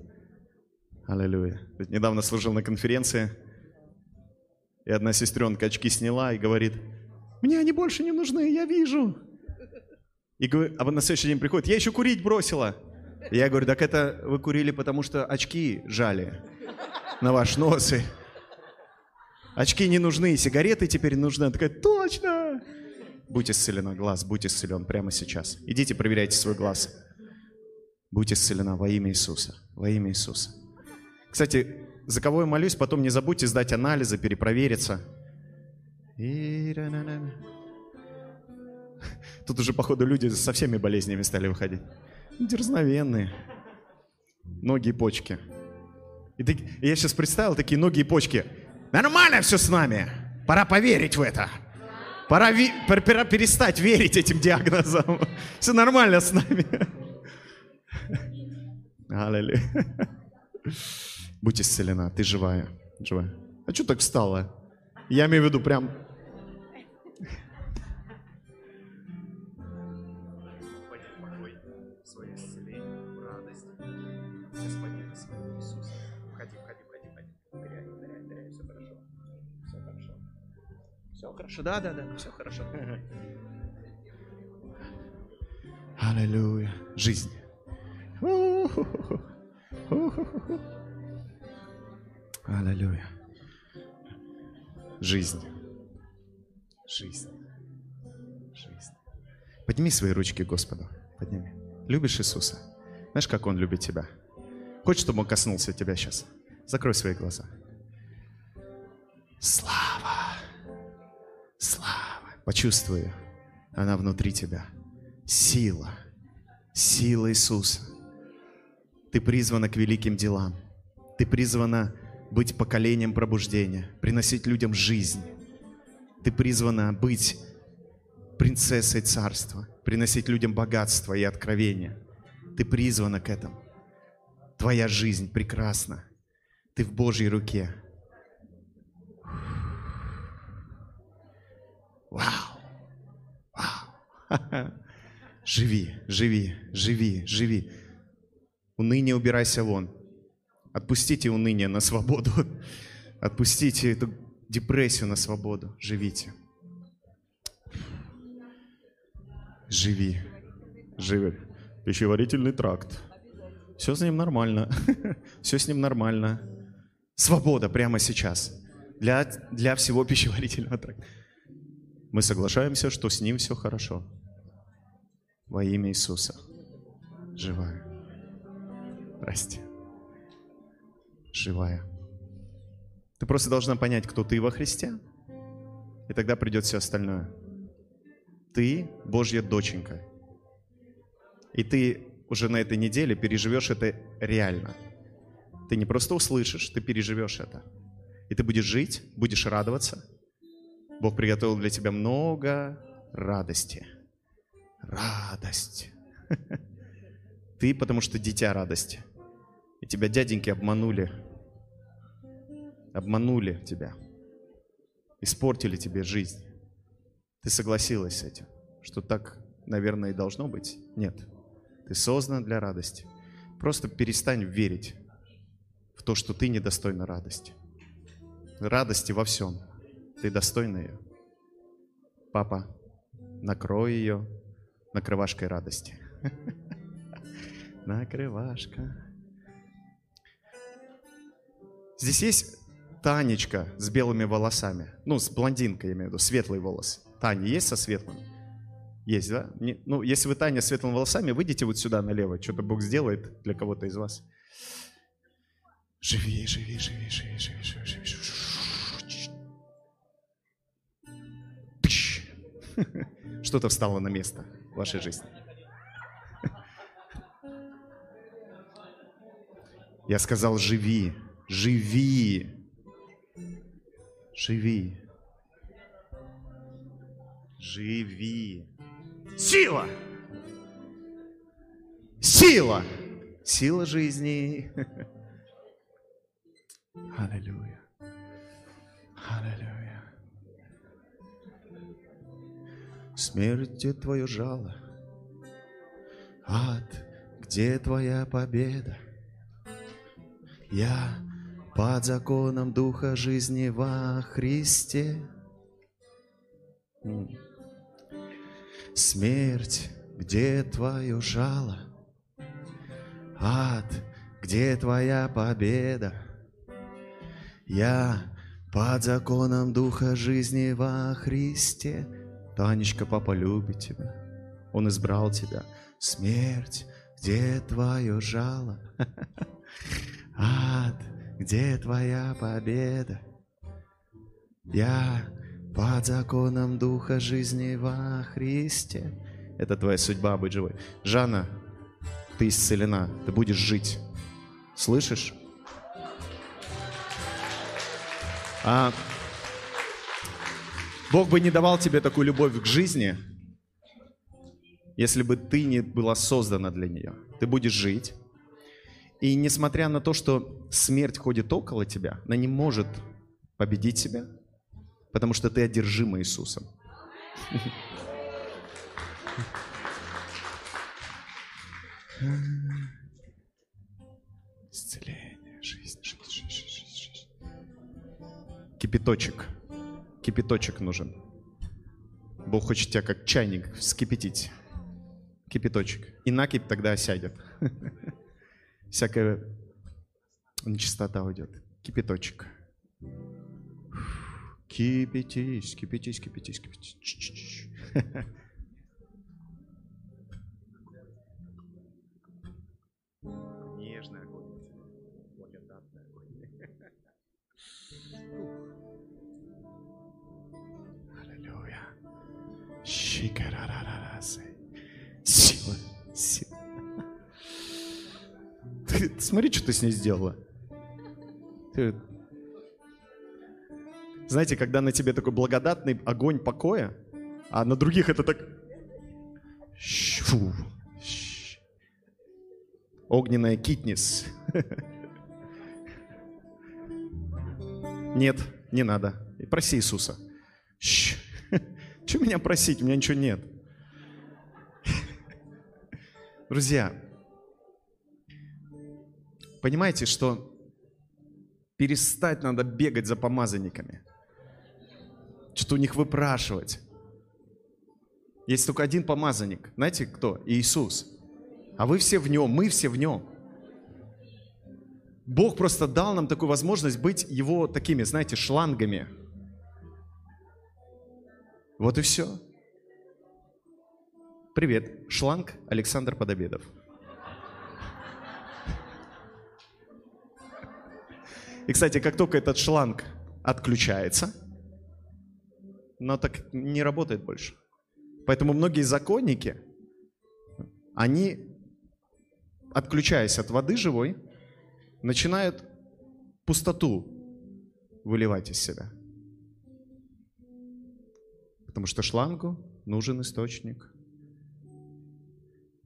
Аллилуйя. Недавно служил на конференции, и одна сестренка очки сняла и говорит, мне они больше не нужны, я вижу. И говорю, а на следующий день приходит, я еще курить бросила. Я говорю, так это вы курили, потому что очки жали на ваш нос. И очки не нужны, сигареты теперь нужны. Она такая, точно! Будь исцелена, глаз, будь исцелен прямо сейчас. Идите, проверяйте свой глаз. Будь исцелена во имя Иисуса, во имя Иисуса. Кстати, за кого я молюсь, потом не забудьте сдать анализы, перепровериться. Тут уже, походу, люди со всеми болезнями стали выходить. Дерзновенные. Ноги и почки. И и я сейчас представил такие ноги и почки. Нормально все с нами. Пора поверить в это. Пора, ви- пор- пора перестать верить этим диагнозам. Все нормально с нами. Аллилуйя. Будь исцелена, ты живая. живая. А что так встала? Я имею в виду прям... все хорошо. Все хорошо. Все хорошо, да, да, да, все хорошо. Аллилуйя. Жизнь. Аллилуйя. Жизнь. Жизнь. Жизнь. Подними свои ручки Господу. Подними. Любишь Иисуса? Знаешь, как Он любит тебя? Хочешь, чтобы Он коснулся тебя сейчас? Закрой свои глаза. Слава! Слава! Почувствуй ее. Она внутри тебя. Сила. Сила Иисуса. Ты призвана к великим делам. Ты призвана быть поколением пробуждения, приносить людям жизнь. Ты призвана быть принцессой царства, приносить людям богатство и откровение. Ты призвана к этому. Твоя жизнь прекрасна. Ты в Божьей руке. Вау! Вау! Живи, живи, живи, живи. Уныние убирайся вон. Отпустите уныние на свободу. Отпустите эту депрессию на свободу. Живите. Живи. Живи. Пищеварительный тракт. Все с ним нормально. Все с ним нормально. Свобода прямо сейчас. Для, для всего пищеварительного тракта. Мы соглашаемся, что с ним все хорошо. Во имя Иисуса. Живая. Здрасте. Живая. Ты просто должна понять, кто ты во Христе, и тогда придет все остальное. Ты Божья доченька. И ты уже на этой неделе переживешь это реально. Ты не просто услышишь, ты переживешь это. И ты будешь жить, будешь радоваться. Бог приготовил для тебя много радости. Радость. Ты, потому что дитя радости. И тебя дяденьки обманули. Обманули тебя. Испортили тебе жизнь. Ты согласилась с этим, что так, наверное, и должно быть? Нет. Ты создан для радости. Просто перестань верить в то, что ты недостойна радости. Радости во всем. Ты достойна ее. Папа, накрой ее накрывашкой радости. Накрывашка. Здесь есть Танечка с белыми волосами. Ну, с блондинкой, я имею в виду, светлый волос. Таня есть со светлым? Есть, да? Не- ну, если вы Таня с светлыми волосами, выйдите вот сюда налево. Что-то Бог сделает для кого-то из вас. Живи, живи, живи, живи, живи, живи, живи. Что-то встало на место в вашей жизни. Я сказал, живи, живи, живи, живи. Сила! Сила! Сила жизни. Аллилуйя. Аллилуйя. Смерть, где твое жало? Ад, где твоя победа? Я под законом Духа жизни во Христе. Смерть, где твое жало? Ад, где твоя победа? Я под законом Духа жизни во Христе. Танечка, папа любит тебя. Он избрал тебя. Смерть, где твое жало? Ад, где твоя победа? Я под законом Духа жизни во Христе. Это твоя судьба быть живой. Жанна, ты исцелена, ты будешь жить. Слышишь? А Бог бы не давал тебе такую любовь к жизни, если бы ты не была создана для нее. Ты будешь жить. И несмотря на то, что смерть ходит около тебя, она не может победить тебя, потому что ты одержима Иисусом. Исцеление, жизнь, жизнь, жизнь, жизнь. Кипяточек. Кипяточек нужен. Бог хочет тебя как чайник вскипятить. Кипяточек. И накипь тогда осядет. Всякая нечистота уйдет. Кипяточек. Кипятись, кипятись, кипятись, кипятись. Ч-ч-ч. Нежный огонь. Благодатный огонь. Аллилуйя. Щикарарарасы. Смотри, что ты с ней сделала. Ты- Знаете, когда на тебе такой благодатный огонь покоя, а на других это так... Фу. Огненная китнис. Нет, не надо. И Проси Иисуса. Что меня просить? У меня ничего нет. Друзья, понимаете, что перестать надо бегать за помазанниками. Что-то у них выпрашивать. Есть только один помазанник. Знаете кто? Иисус. А вы все в нем, мы все в нем. Бог просто дал нам такую возможность быть его такими, знаете, шлангами. Вот и все. Привет, шланг Александр Подобедов. И, кстати, как только этот шланг отключается, но так не работает больше. Поэтому многие законники, они, отключаясь от воды живой, начинают пустоту выливать из себя. Потому что шлангу нужен источник.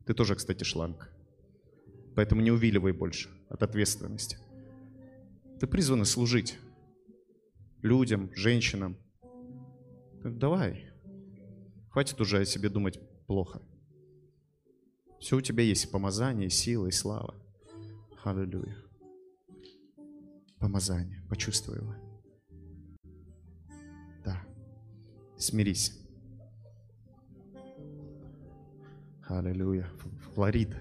Ты тоже, кстати, шланг. Поэтому не увиливай больше от ответственности. Ты призвана служить людям, женщинам. Давай. Хватит уже о себе думать плохо. Все у тебя есть помазание, сила, и слава. Аллилуйя. Помазание. Почувствуй его. Да. Смирись. Аллилуйя. Флорид.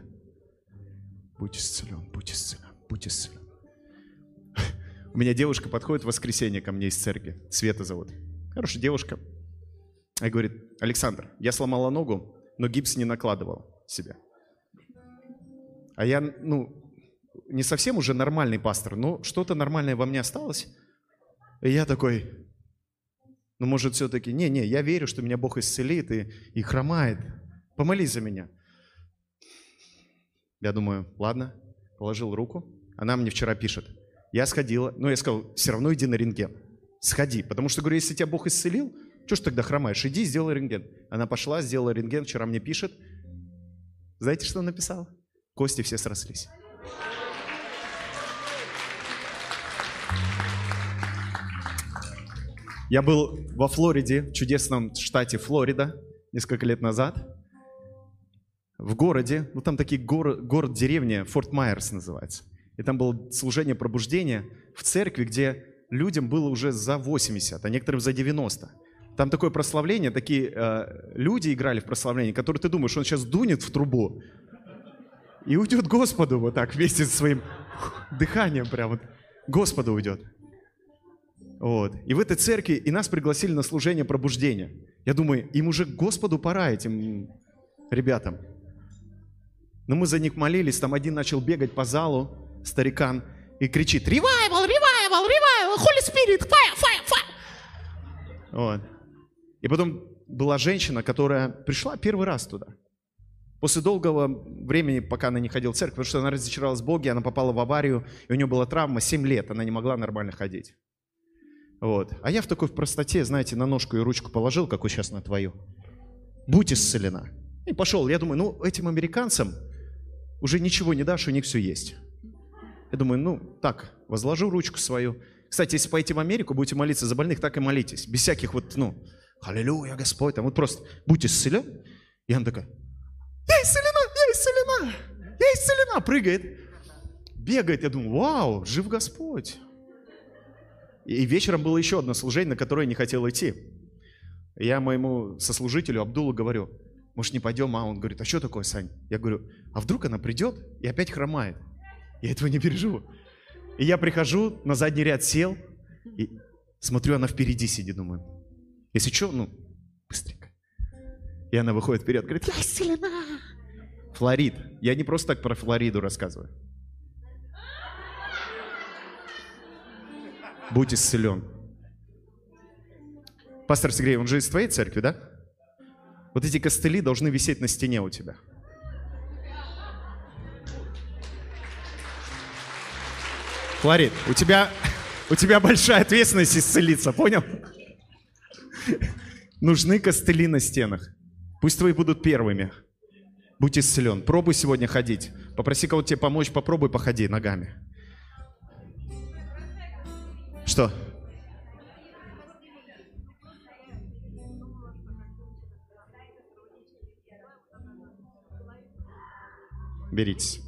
Будь исцелен, будь исцелен, будь исцелен. У меня девушка подходит в воскресенье ко мне из церкви. Света зовут. Хорошая девушка. И говорит, Александр, я сломала ногу, но гипс не накладывал себе. А я, ну, не совсем уже нормальный пастор, но что-то нормальное во мне осталось. И я такой, Ну, может, все-таки, не-не, я верю, что меня Бог исцелит и, и хромает. Помолись за меня. Я думаю, ладно, положил руку. Она мне вчера пишет. Я сходила, но я сказал, все равно иди на рентген. Сходи, потому что, говорю, если тебя Бог исцелил, что ж тогда хромаешь? Иди, сделай рентген. Она пошла, сделала рентген, вчера мне пишет. Знаете, что написала? Кости все срослись. Я был во Флориде, в чудесном штате Флорида, несколько лет назад. В городе, ну там такие город, город-деревня, Форт Майерс называется. И там было служение пробуждения в церкви, где людям было уже за 80, а некоторым за 90. Там такое прославление, такие э, люди играли в прославление, которые ты думаешь, он сейчас дунет в трубу и уйдет Господу вот так вместе со своим дыханием прям вот. Господу уйдет. Вот. И в этой церкви и нас пригласили на служение пробуждения. Я думаю, им уже Господу пора, этим ребятам. Но мы за них молились, там один начал бегать по залу, старикан, и кричит, «Ревайвал, ревайвал, ревайвал, Holy Spirit, fire, fire, fire!» Вот. И потом была женщина, которая пришла первый раз туда. После долгого времени, пока она не ходила в церковь, потому что она разочаровалась в Боге, она попала в аварию, и у нее была травма 7 лет, она не могла нормально ходить. Вот. А я в такой простоте, знаете, на ножку и ручку положил, как вот сейчас на твою. Будь исцелена. И пошел. Я думаю, ну, этим американцам уже ничего не дашь, у них все есть. Я думаю, ну, так, возложу ручку свою. Кстати, если поедете в Америку, будете молиться за больных, так и молитесь. Без всяких вот, ну, аллилуйя, Господь, там вот просто будь исцелен. И она такая, я исцелена, я исцелена, я исцелена, прыгает. Бегает, я думаю, вау, жив Господь. И вечером было еще одно служение, на которое я не хотел идти. Я моему сослужителю Абдулу говорю, может не пойдем, а он говорит, а что такое, Сань? Я говорю, а вдруг она придет и опять хромает? Я этого не переживу. И я прихожу, на задний ряд сел, и смотрю, она впереди сидит, думаю, если что, ну, быстренько. И она выходит вперед, говорит, я исцелена. Флорид. Я не просто так про Флориду рассказываю. Будь исцелен. Пастор Сергей, он же из твоей церкви, да? Вот эти костыли должны висеть на стене у тебя. Флорид, у тебя, у тебя большая ответственность исцелиться, понял? Нужны костыли на стенах. Пусть твои будут первыми. Будь исцелен. Пробуй сегодня ходить. Попроси кого-то тебе помочь, попробуй походи ногами. Что? Беритесь.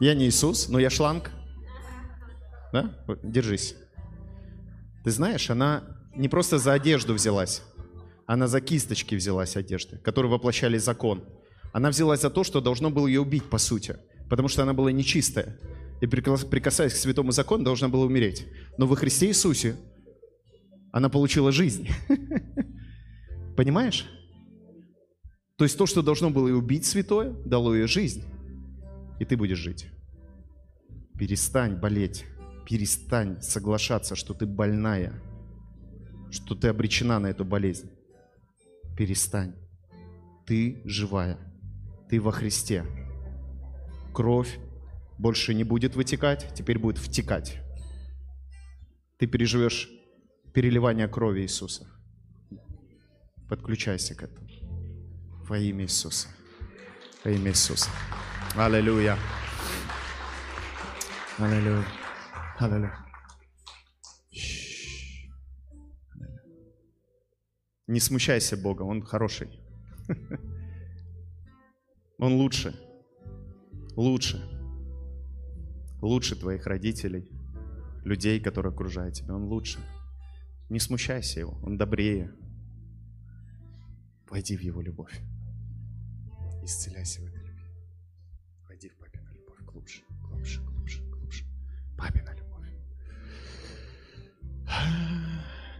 Я не Иисус, но я шланг. Да? Держись. Ты знаешь, она не просто за одежду взялась, она за кисточки взялась одежды, которые воплощали закон. Она взялась за то, что должно было ее убить, по сути, потому что она была нечистая. И прикасаясь к святому закону, должна была умереть. Но во Христе Иисусе она получила жизнь. Понимаешь? То есть то, что должно было ее убить святое, дало ей жизнь. И ты будешь жить. Перестань болеть. Перестань соглашаться, что ты больная, что ты обречена на эту болезнь. Перестань. Ты живая. Ты во Христе. Кровь больше не будет вытекать, теперь будет втекать. Ты переживешь переливание крови Иисуса. Подключайся к этому. Во имя Иисуса. Во имя Иисуса. Аллилуйя. Аллилуйя. Аллилуйя. Не смущайся Бога, Он хороший. Он лучше. Лучше. Лучше твоих родителей, людей, которые окружают тебя. Он лучше. Не смущайся Его, Он добрее. Войди в Его любовь. Исцеляйся в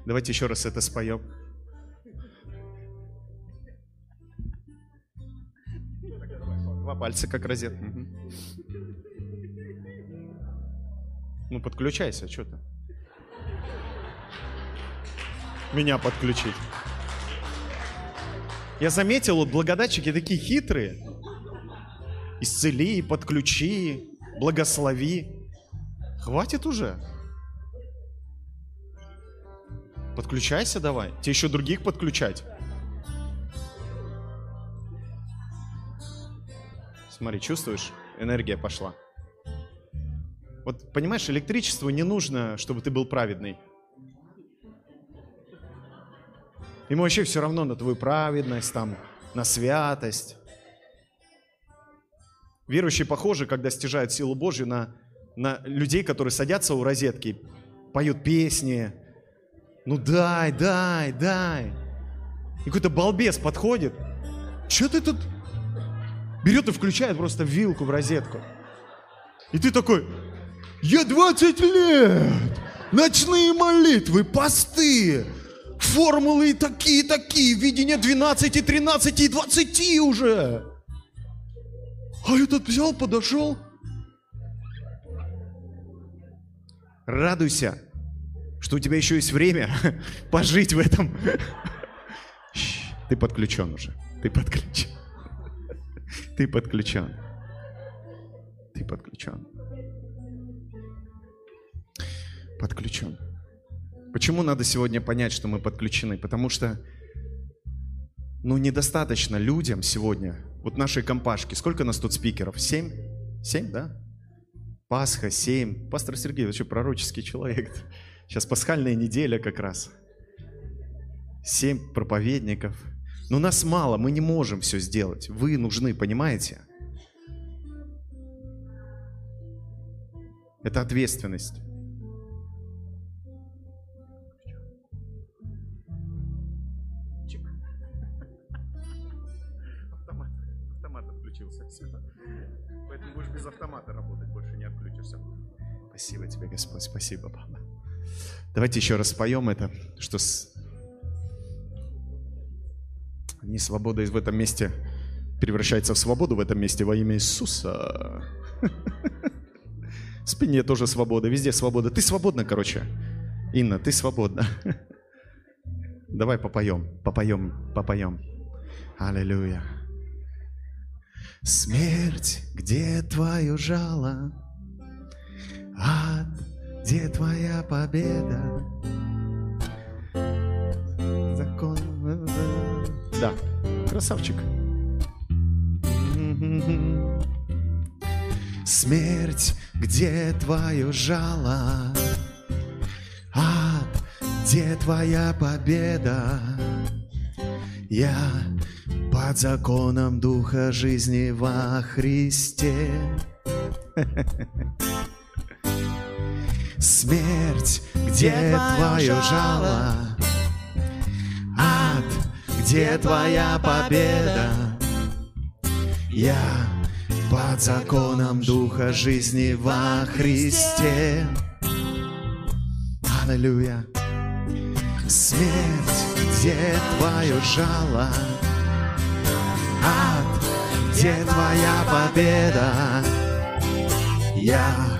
Давайте еще раз это споем. Два пальца как розет. Ну, подключайся, что ты? меня подключить. Я заметил, вот благодатчики такие хитрые. Исцели, подключи, благослови. Хватит уже. Подключайся давай. Тебе еще других подключать. Смотри, чувствуешь? Энергия пошла. Вот понимаешь, электричеству не нужно, чтобы ты был праведный. Ему вообще все равно на твою праведность, там, на святость. Верующие похожи, когда стяжают силу Божью на, на людей, которые садятся у розетки, поют песни. Ну дай, дай, дай. И какой-то балбес подходит. Что ты тут? Берет и включает просто вилку в розетку. И ты такой, я 20 лет, ночные молитвы, посты, формулы такие-такие, видение 12, и 13 и 20 уже. А этот взял, подошел. Радуйся, что у тебя еще есть время пожить в этом. Ты подключен уже. Ты подключен. Ты подключен. Ты подключен. Подключен. Почему надо сегодня понять, что мы подключены? Потому что, ну, недостаточно людям сегодня, вот нашей компашки, сколько нас тут спикеров? Семь? Семь, да? Пасха, семь. Пастор Сергей вообще пророческий человек. Сейчас пасхальная неделя как раз. Семь проповедников. Но нас мало, мы не можем все сделать. Вы нужны, понимаете? Это ответственность. Автомат, автомат отключился. Все. Поэтому будешь без автомата работать, больше не отключишься. Спасибо тебе, Господь, спасибо, Папа. Давайте еще раз споем это, что с... не свобода в этом месте превращается в свободу в этом месте во имя Иисуса. В спине тоже свобода, везде свобода. Ты свободна, короче. Инна, ты свободна. Давай попоем, попоем, попоем. Аллилуйя. Смерть, где твое жало? Ад, где твоя победа? Закон... Да, красавчик. Смерть, где твое жало? Ад, где твоя победа? Я под законом Духа жизни во Христе. Смерть, где твое жало? Ад, где твоя победа? Я под законом Духа жизни во Христе. Аллилуйя. Смерть, где твое жало? Ад, где твоя победа? Я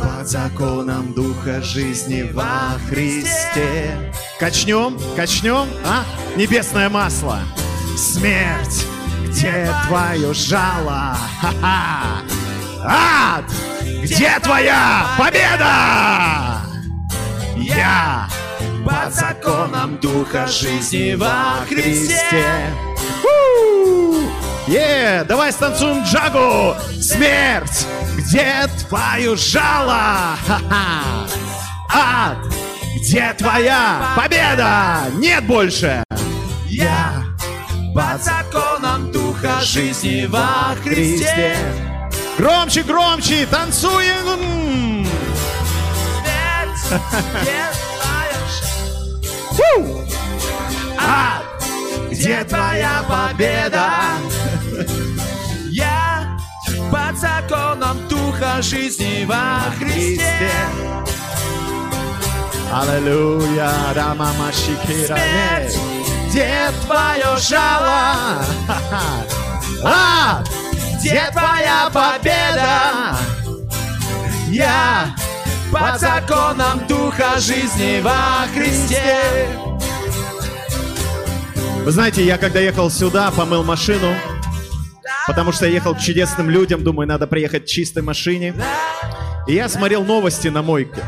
под законом Духа жизни во Христе. Качнем, качнем, а? Небесное масло. Смерть, где твое жало? Ха-ха! Ад, где твоя победа? Я под законом Духа жизни во Христе. Е, давай станцуем джагу. Смерть, где твое жало? Ад, где твоя победа? Нет больше. Я под законом Духа жизни во Христе. Громче, громче, танцуем. Фу! А, где твоя победа? Под законом Духа жизни во Христе. Аллилуйя, да мама Шикира. Смерть, Где твое жало? А, где твоя победа? Я под законом Духа жизни во Христе. Вы знаете, я когда ехал сюда, помыл машину, потому что я ехал к чудесным людям, думаю, надо приехать в чистой машине. И я смотрел новости на мойке.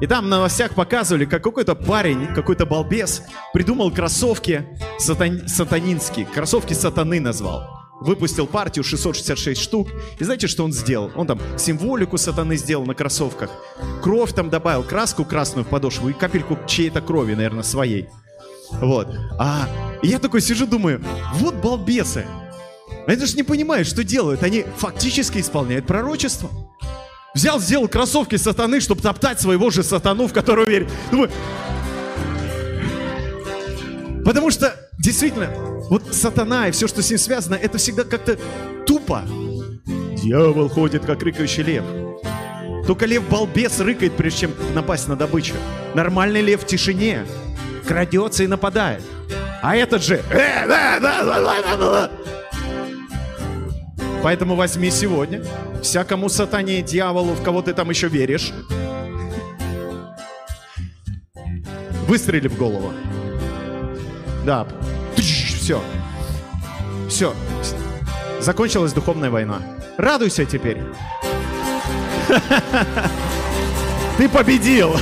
И там в новостях показывали, как какой-то парень, какой-то балбес придумал кроссовки сатан... сатанинские. Кроссовки сатаны назвал. Выпустил партию 666 штук. И знаете, что он сделал? Он там символику сатаны сделал на кроссовках. Кровь там добавил, краску красную в подошву и капельку чьей-то крови, наверное, своей. Вот. А я такой сижу, думаю, вот балбесы. Они же не понимают, что делают. Они фактически исполняют пророчество. Взял, сделал кроссовки сатаны, чтобы топтать своего же сатану, в которого верит. Думаю, Потому что, действительно, вот сатана и все, что с ним связано, это всегда как-то тупо. Дьявол ходит, как рыкающий лев. Только лев балбес рыкает, прежде чем напасть на добычу. Нормальный лев в тишине. Крадется и нападает. А этот же... Поэтому возьми сегодня всякому сатане, дьяволу, в кого ты там еще веришь, выстрели в голову. Да. Все. Все. Закончилась духовная война. Радуйся теперь. Ты победил.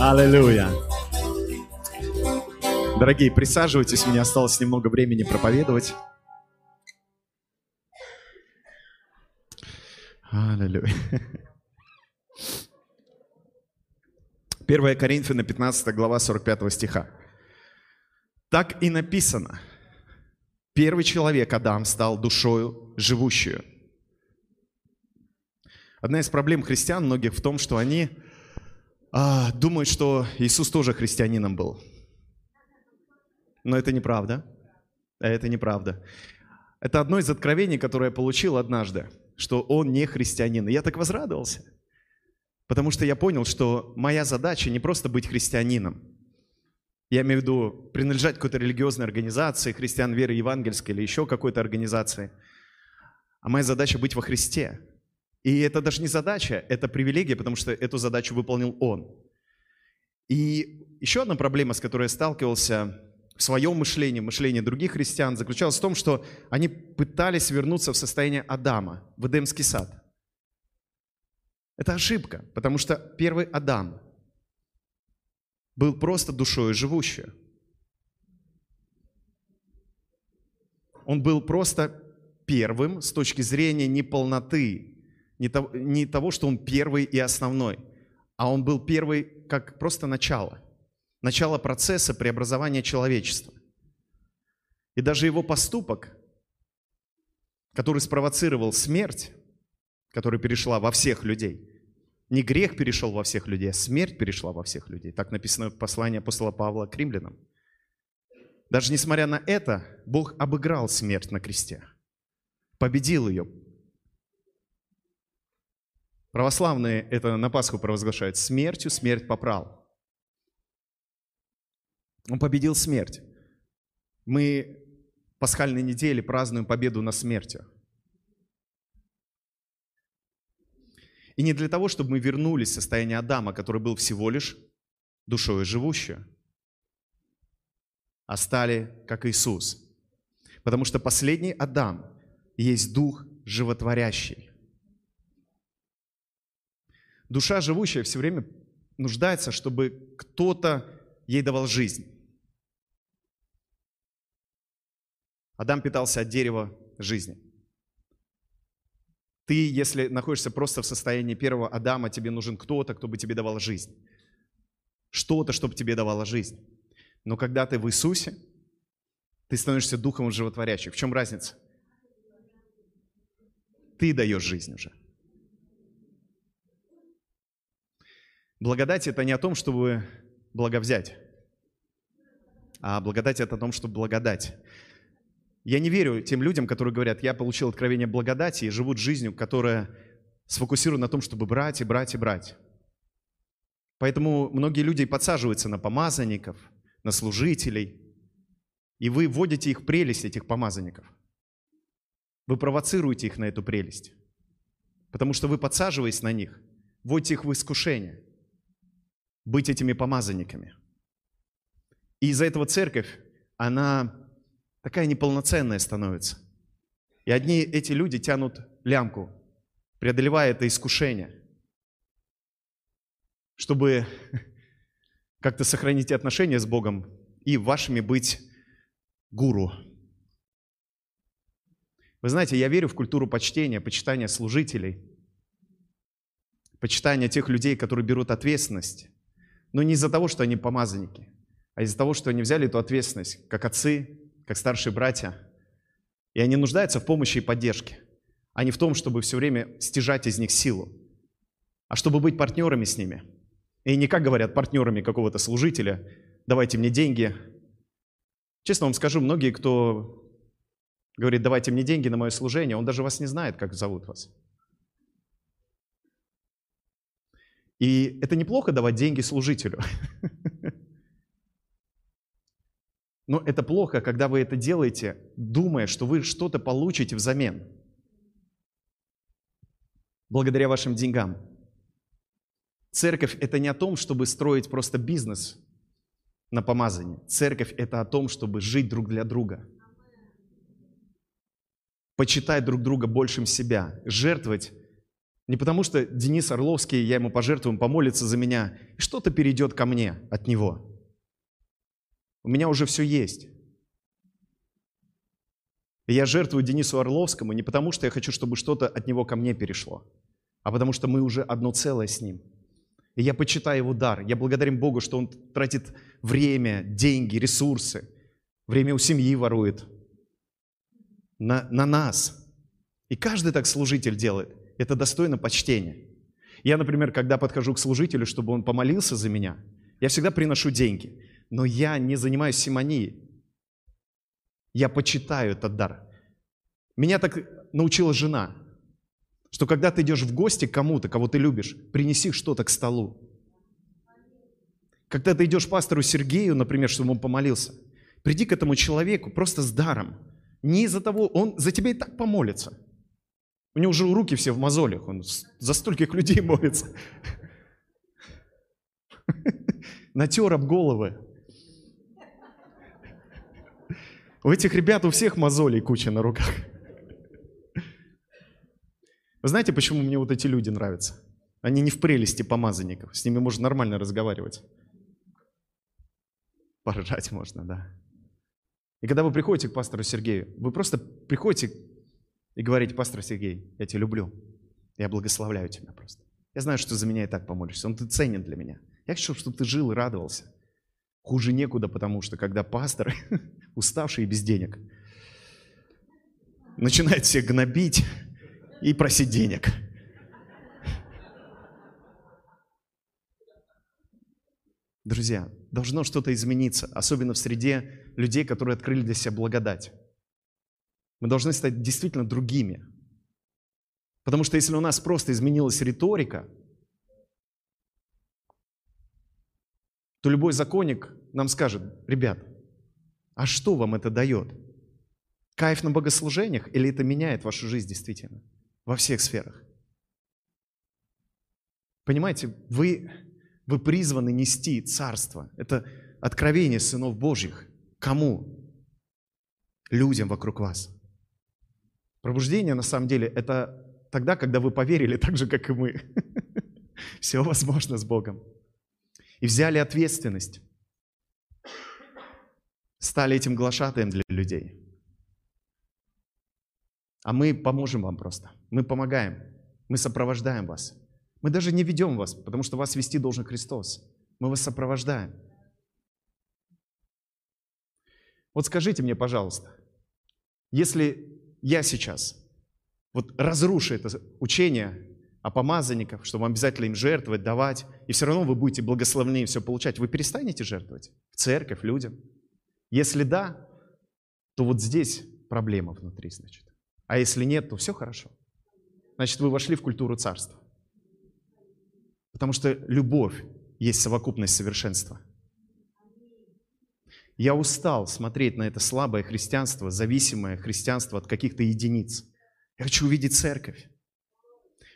Аллилуйя. Дорогие, присаживайтесь, меня осталось немного времени проповедовать. Аллилуйя. 1 Коринфяна 15 глава 45 стиха. Так и написано. Первый человек, Адам, стал душою живущую. Одна из проблем христиан многих в том, что они а, думают, что Иисус тоже христианином был. Но это неправда. Это неправда. Это одно из откровений, которое я получил однажды, что он не христианин. И я так возрадовался. Потому что я понял, что моя задача не просто быть христианином. Я имею в виду принадлежать какой-то религиозной организации, христиан веры евангельской или еще какой-то организации. А моя задача быть во Христе. И это даже не задача, это привилегия, потому что эту задачу выполнил Он. И еще одна проблема, с которой я сталкивался мышлении, в мышлении других христиан, заключалась в том, что они пытались вернуться в состояние Адама, в Эдемский сад. Это ошибка, потому что первый Адам был просто душою живущий. Он был просто первым с точки зрения неполноты, не того, не того, что он первый и основной, а он был первый как просто начало, начало процесса преобразования человечества. И даже его поступок, который спровоцировал смерть, которая перешла во всех людей. Не грех перешел во всех людей, а смерть перешла во всех людей. Так написано в послании апостола Павла к римлянам. Даже несмотря на это, Бог обыграл смерть на кресте. Победил ее. Православные это на Пасху провозглашают. Смертью смерть попрал. Он победил смерть. Мы пасхальной неделе празднуем победу над смертью. И не для того, чтобы мы вернулись в состояние Адама, который был всего лишь душой живущую, а стали как Иисус. Потому что последний Адам есть дух животворящий. Душа живущая все время нуждается, чтобы кто-то ей давал жизнь. Адам питался от дерева жизни. Ты, если находишься просто в состоянии первого Адама, тебе нужен кто-то, кто бы тебе давал жизнь. Что-то, чтобы тебе давало жизнь. Но когда ты в Иисусе, ты становишься духом животворящим. В чем разница? Ты даешь жизнь уже. Благодать – это не о том, чтобы благовзять, а благодать – это о том, чтобы благодать. Я не верю тем людям, которые говорят, я получил откровение благодати и живут жизнью, которая сфокусирована на том, чтобы брать и брать и брать. Поэтому многие люди подсаживаются на помазанников, на служителей, и вы вводите их прелесть, этих помазанников. Вы провоцируете их на эту прелесть. Потому что вы, подсаживаясь на них, вводите их в искушение быть этими помазанниками. И из-за этого церковь, она такая неполноценная становится. И одни эти люди тянут лямку, преодолевая это искушение, чтобы как-то сохранить отношения с Богом и вашими быть гуру. Вы знаете, я верю в культуру почтения, почитания служителей, почитания тех людей, которые берут ответственность, но не из-за того, что они помазанники, а из-за того, что они взяли эту ответственность, как отцы, как старшие братья, и они нуждаются в помощи и поддержке, а не в том, чтобы все время стяжать из них силу, а чтобы быть партнерами с ними. И не как говорят партнерами какого-то служителя, давайте мне деньги. Честно вам скажу, многие, кто говорит, давайте мне деньги на мое служение, он даже вас не знает, как зовут вас. И это неплохо давать деньги служителю. Но это плохо, когда вы это делаете, думая, что вы что-то получите взамен. Благодаря вашим деньгам. Церковь – это не о том, чтобы строить просто бизнес на помазании. Церковь – это о том, чтобы жить друг для друга. Почитать друг друга большим себя. Жертвовать не потому, что Денис Орловский, я ему пожертвую, помолится за меня, и что-то перейдет ко мне от него – у меня уже все есть. И я жертвую Денису Орловскому не потому, что я хочу, чтобы что-то от него ко мне перешло, а потому что мы уже одно целое с ним. И я почитаю его дар. Я благодарен Богу, что он тратит время, деньги, ресурсы. Время у семьи ворует. На, на нас. И каждый так служитель делает. Это достойно почтения. Я, например, когда подхожу к служителю, чтобы он помолился за меня, я всегда приношу деньги но я не занимаюсь симонией. Я почитаю этот дар. Меня так научила жена, что когда ты идешь в гости к кому-то, кого ты любишь, принеси что-то к столу. Когда ты идешь пастору Сергею, например, чтобы он помолился, приди к этому человеку просто с даром. Не из-за того, он за тебя и так помолится. У него уже руки все в мозолях, он за стольких людей молится. Натер об головы. У этих ребят у всех мозолей куча на руках. Вы знаете, почему мне вот эти люди нравятся? Они не в прелести помазанников. С ними можно нормально разговаривать. Поржать можно, да. И когда вы приходите к пастору Сергею, вы просто приходите и говорите, пастор Сергей, я тебя люблю, я благословляю тебя просто. Я знаю, что за меня и так помолишься, он ты ценен для меня. Я хочу, чтобы ты жил и радовался. Хуже некуда, потому что когда пастор, уставший и без денег, начинает всех гнобить и просить денег. Друзья, должно что-то измениться, особенно в среде людей, которые открыли для себя благодать. Мы должны стать действительно другими. Потому что если у нас просто изменилась риторика, то любой законник нам скажет, ребят, а что вам это дает? Кайф на богослужениях или это меняет вашу жизнь действительно? Во всех сферах. Понимаете, вы, вы призваны нести царство. Это откровение сынов Божьих. Кому? Людям вокруг вас. Пробуждение, на самом деле, это тогда, когда вы поверили так же, как и мы. Все возможно с Богом и взяли ответственность, стали этим глашатаем для людей. А мы поможем вам просто. Мы помогаем. Мы сопровождаем вас. Мы даже не ведем вас, потому что вас вести должен Христос. Мы вас сопровождаем. Вот скажите мне, пожалуйста, если я сейчас вот разрушу это учение а помазанников, что вам обязательно им жертвовать, давать, и все равно вы будете благословлены и все получать, вы перестанете жертвовать в церковь, людям? Если да, то вот здесь проблема внутри, значит. А если нет, то все хорошо. Значит, вы вошли в культуру царства. Потому что любовь есть совокупность совершенства. Я устал смотреть на это слабое христианство, зависимое христианство от каких-то единиц. Я хочу увидеть церковь.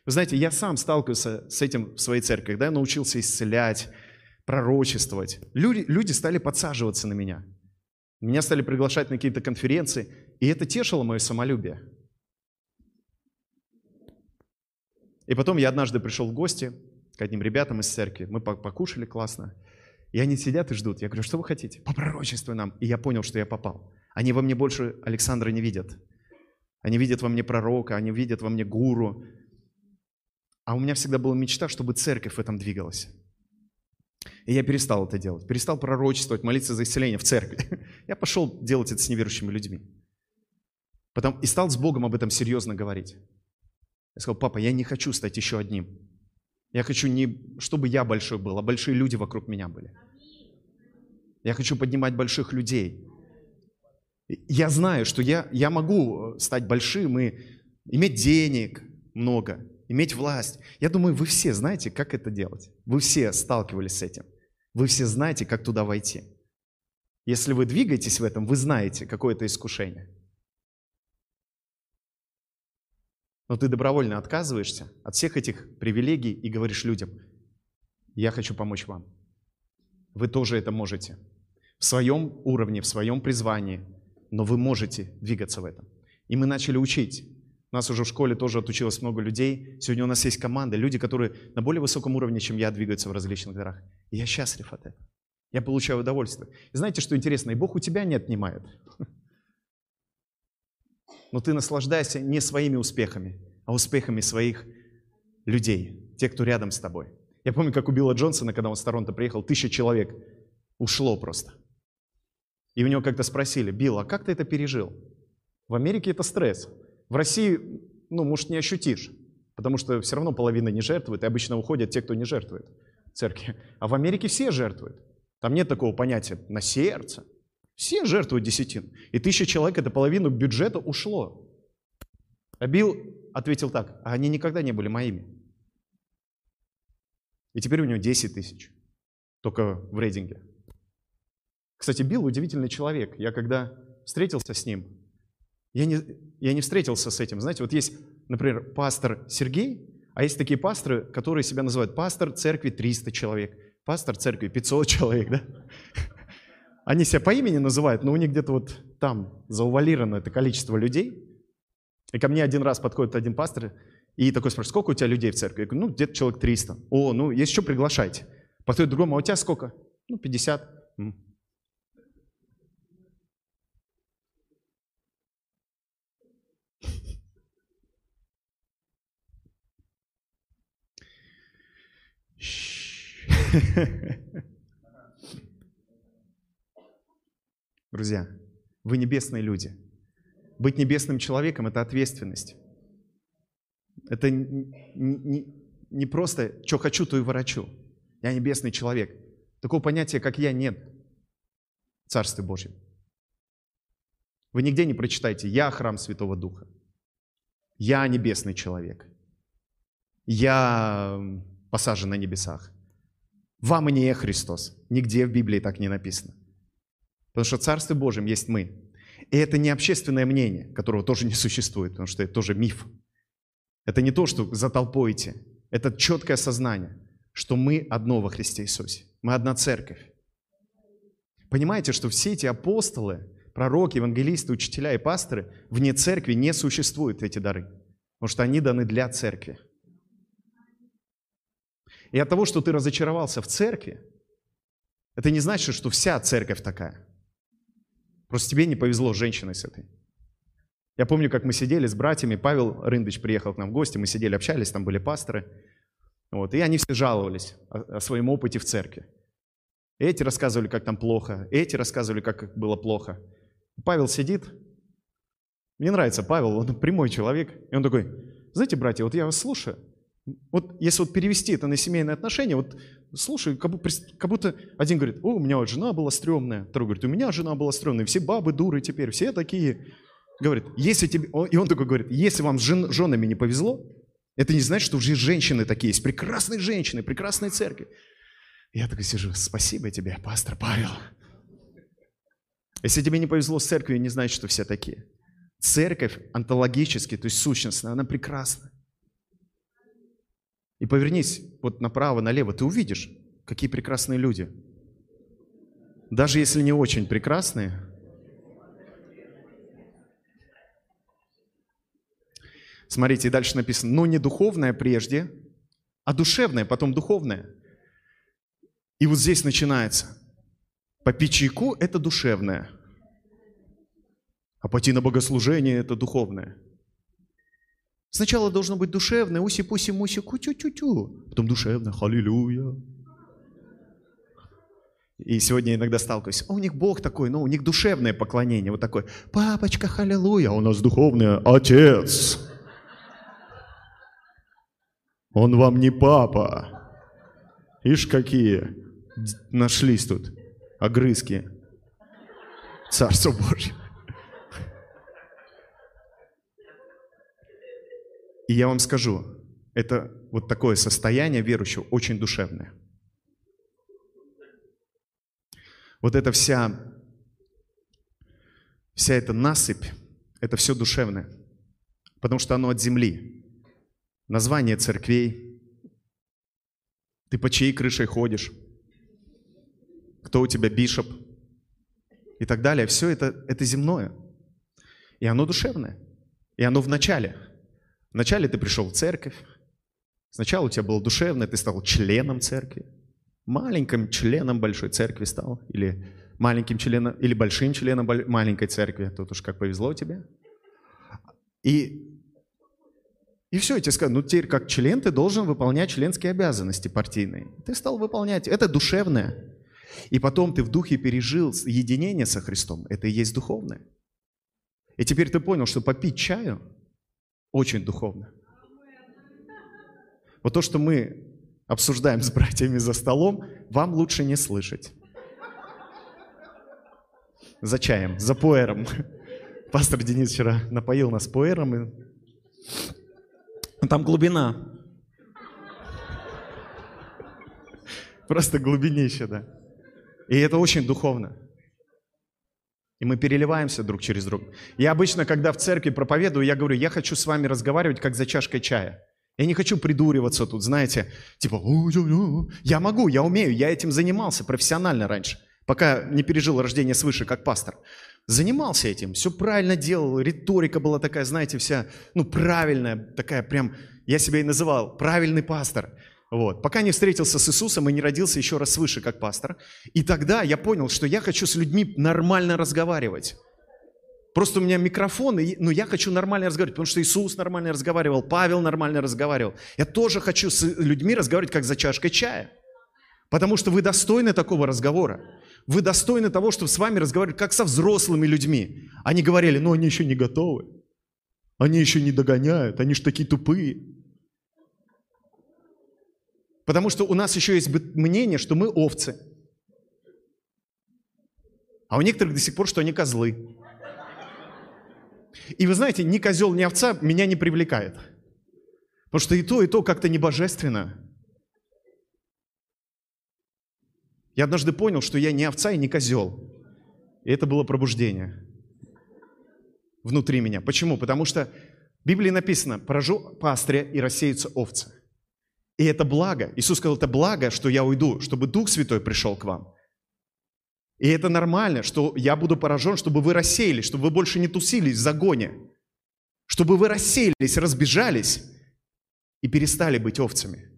Вы знаете, я сам сталкивался с этим в своей церкви, когда я научился исцелять, пророчествовать. Люди, люди стали подсаживаться на меня. Меня стали приглашать на какие-то конференции, и это тешило мое самолюбие. И потом я однажды пришел в гости к одним ребятам из церкви. Мы покушали классно. И они сидят и ждут. Я говорю, что вы хотите? Попророчествуй нам. И я понял, что я попал. Они во мне больше Александра не видят. Они видят во мне пророка, они видят во мне гуру. А у меня всегда была мечта, чтобы церковь в этом двигалась. И я перестал это делать. Перестал пророчествовать, молиться за исцеление в церкви. Я пошел делать это с неверующими людьми. Потом, и стал с Богом об этом серьезно говорить. Я сказал, папа, я не хочу стать еще одним. Я хочу не, чтобы я большой был, а большие люди вокруг меня были. Я хочу поднимать больших людей. Я знаю, что я, я могу стать большим и иметь денег много, иметь власть. Я думаю, вы все знаете, как это делать. Вы все сталкивались с этим. Вы все знаете, как туда войти. Если вы двигаетесь в этом, вы знаете, какое это искушение. Но ты добровольно отказываешься от всех этих привилегий и говоришь людям, я хочу помочь вам. Вы тоже это можете. В своем уровне, в своем призвании, но вы можете двигаться в этом. И мы начали учить. У нас уже в школе тоже отучилось много людей. Сегодня у нас есть команда, люди, которые на более высоком уровне, чем я, двигаются в различных дарах. И я счастлив от этого. Я получаю удовольствие. И знаете, что интересно? И Бог у тебя не отнимает но ты наслаждайся не своими успехами, а успехами своих людей, тех, кто рядом с тобой. Я помню, как у Билла Джонсона, когда он с Торонто приехал, тысяча человек ушло просто. И у него как-то спросили, Билл, а как ты это пережил? В Америке это стресс. В России, ну, может, не ощутишь, потому что все равно половина не жертвует, и обычно уходят те, кто не жертвует церкви. А в Америке все жертвуют. Там нет такого понятия на сердце. Все жертвуют десятин. И тысяча человек, это половину бюджета ушло. А Билл ответил так, а они никогда не были моими. И теперь у него 10 тысяч, только в рейдинге. Кстати, Билл удивительный человек. Я когда встретился с ним, я не, я не встретился с этим. Знаете, вот есть, например, пастор Сергей, а есть такие пасторы, которые себя называют пастор церкви 300 человек, пастор церкви 500 человек, да? Они себя по имени называют, но у них где-то вот там заувалировано это количество людей. И ко мне один раз подходит один пастор и такой спрашивает, сколько у тебя людей в церкви? Я говорю, ну, где-то человек 300. О, ну, есть еще приглашайте. Подходит другому, а у тебя сколько? Ну, 50. Друзья, вы небесные люди. Быть небесным человеком – это ответственность. Это не, не, просто «что хочу, то и ворочу». Я небесный человек. Такого понятия, как я, нет в Царстве Божьем. Вы нигде не прочитаете «Я храм Святого Духа», «Я небесный человек», «Я посажен на небесах». «Во мне Христос». Нигде в Библии так не написано. Потому что в Царстве есть мы. И это не общественное мнение, которого тоже не существует, потому что это тоже миф. Это не то, что за толпой идти. Это четкое сознание, что мы одно во Христе Иисусе. Мы одна церковь. Понимаете, что все эти апостолы, пророки, евангелисты, учителя и пасторы, вне церкви не существуют эти дары. Потому что они даны для церкви. И от того, что ты разочаровался в церкви, это не значит, что вся церковь такая. Просто тебе не повезло с женщиной с этой. Я помню, как мы сидели с братьями, Павел Рындыч приехал к нам в гости, мы сидели, общались, там были пасторы. Вот, и они все жаловались о, о своем опыте в церкви. Эти рассказывали, как там плохо, эти рассказывали, как было плохо. Павел сидит, мне нравится Павел, он прямой человек, и он такой, знаете, братья, вот я вас слушаю, вот если вот перевести это на семейные отношения, вот слушай, как, будто, один говорит, о, у меня вот жена была стрёмная, второй говорит, у меня жена была стрёмная, все бабы дуры теперь, все такие. Говорит, если тебе, и он такой говорит, если вам с жен, женами не повезло, это не значит, что уже женщины такие есть, прекрасные женщины, прекрасные церкви. Я такой сижу, спасибо тебе, пастор Павел. Если тебе не повезло с церковью, не значит, что все такие. Церковь онтологически, то есть сущностная, она прекрасна. И повернись вот направо, налево, ты увидишь. Какие прекрасные люди. Даже если не очень прекрасные. Смотрите, дальше написано, но не духовное прежде, а душевное, потом духовное. И вот здесь начинается. Попить чайку – это душевное. А пойти на богослужение – это духовное. Сначала должно быть душевное, уси-пуси-муси, ку-тю-тю-тю. Потом душевное, халилюя. И сегодня иногда сталкиваюсь, а у них Бог такой, ну, у них душевное поклонение, вот такой, папочка, халилуя, у нас духовное, отец. Он вам не папа. Ишь какие нашлись тут огрызки. Царство Божье. И я вам скажу, это вот такое состояние верующего очень душевное. Вот эта вся, вся эта насыпь, это все душевное, потому что оно от земли. Название церквей, ты по чьей крышей ходишь, кто у тебя бишоп и так далее. Все это, это земное. И оно душевное. И оно в начале. Вначале ты пришел в церковь. Сначала у тебя было душевное, ты стал членом церкви. Маленьким членом большой церкви стал. Или маленьким членом, или большим членом маленькой церкви. Тут уж как повезло тебе. И и все, я тебе скажу, ну теперь как член ты должен выполнять членские обязанности партийные. Ты стал выполнять. Это душевное. И потом ты в духе пережил единение со Христом. Это и есть духовное. И теперь ты понял, что попить чаю очень духовно. Вот то, что мы обсуждаем с братьями за столом, вам лучше не слышать. За чаем, за пуэром. Пастор Денис вчера напоил нас пуэром. И... Там глубина. Просто глубинища, да. И это очень духовно. И мы переливаемся друг через друга. Я обычно, когда в церкви проповедую, я говорю, я хочу с вами разговаривать, как за чашкой чая. Я не хочу придуриваться тут, знаете, типа, я могу, я умею, я этим занимался профессионально раньше, пока не пережил рождение свыше как пастор. Занимался этим, все правильно делал, риторика была такая, знаете, вся, ну, правильная, такая прям, я себя и называл, правильный пастор. Вот. Пока не встретился с Иисусом и не родился еще раз свыше, как пастор. И тогда я понял, что я хочу с людьми нормально разговаривать. Просто у меня микрофон, но ну, я хочу нормально разговаривать, потому что Иисус нормально разговаривал, Павел нормально разговаривал. Я тоже хочу с людьми разговаривать, как за чашкой чая. Потому что вы достойны такого разговора. Вы достойны того, чтобы с вами разговаривать, как со взрослыми людьми. Они говорили, ну они еще не готовы. Они еще не догоняют, они же такие тупые. Потому что у нас еще есть мнение, что мы овцы. А у некоторых до сих пор, что они козлы. И вы знаете, ни козел, ни овца меня не привлекает. Потому что и то, и то как-то не божественно. Я однажды понял, что я не овца и не козел. И это было пробуждение внутри меня. Почему? Потому что в Библии написано, поражу пастыря и рассеются овцы. И это благо. Иисус сказал, это благо, что я уйду, чтобы Дух Святой пришел к вам. И это нормально, что я буду поражен, чтобы вы рассеялись, чтобы вы больше не тусились в загоне, чтобы вы рассеялись, разбежались и перестали быть овцами.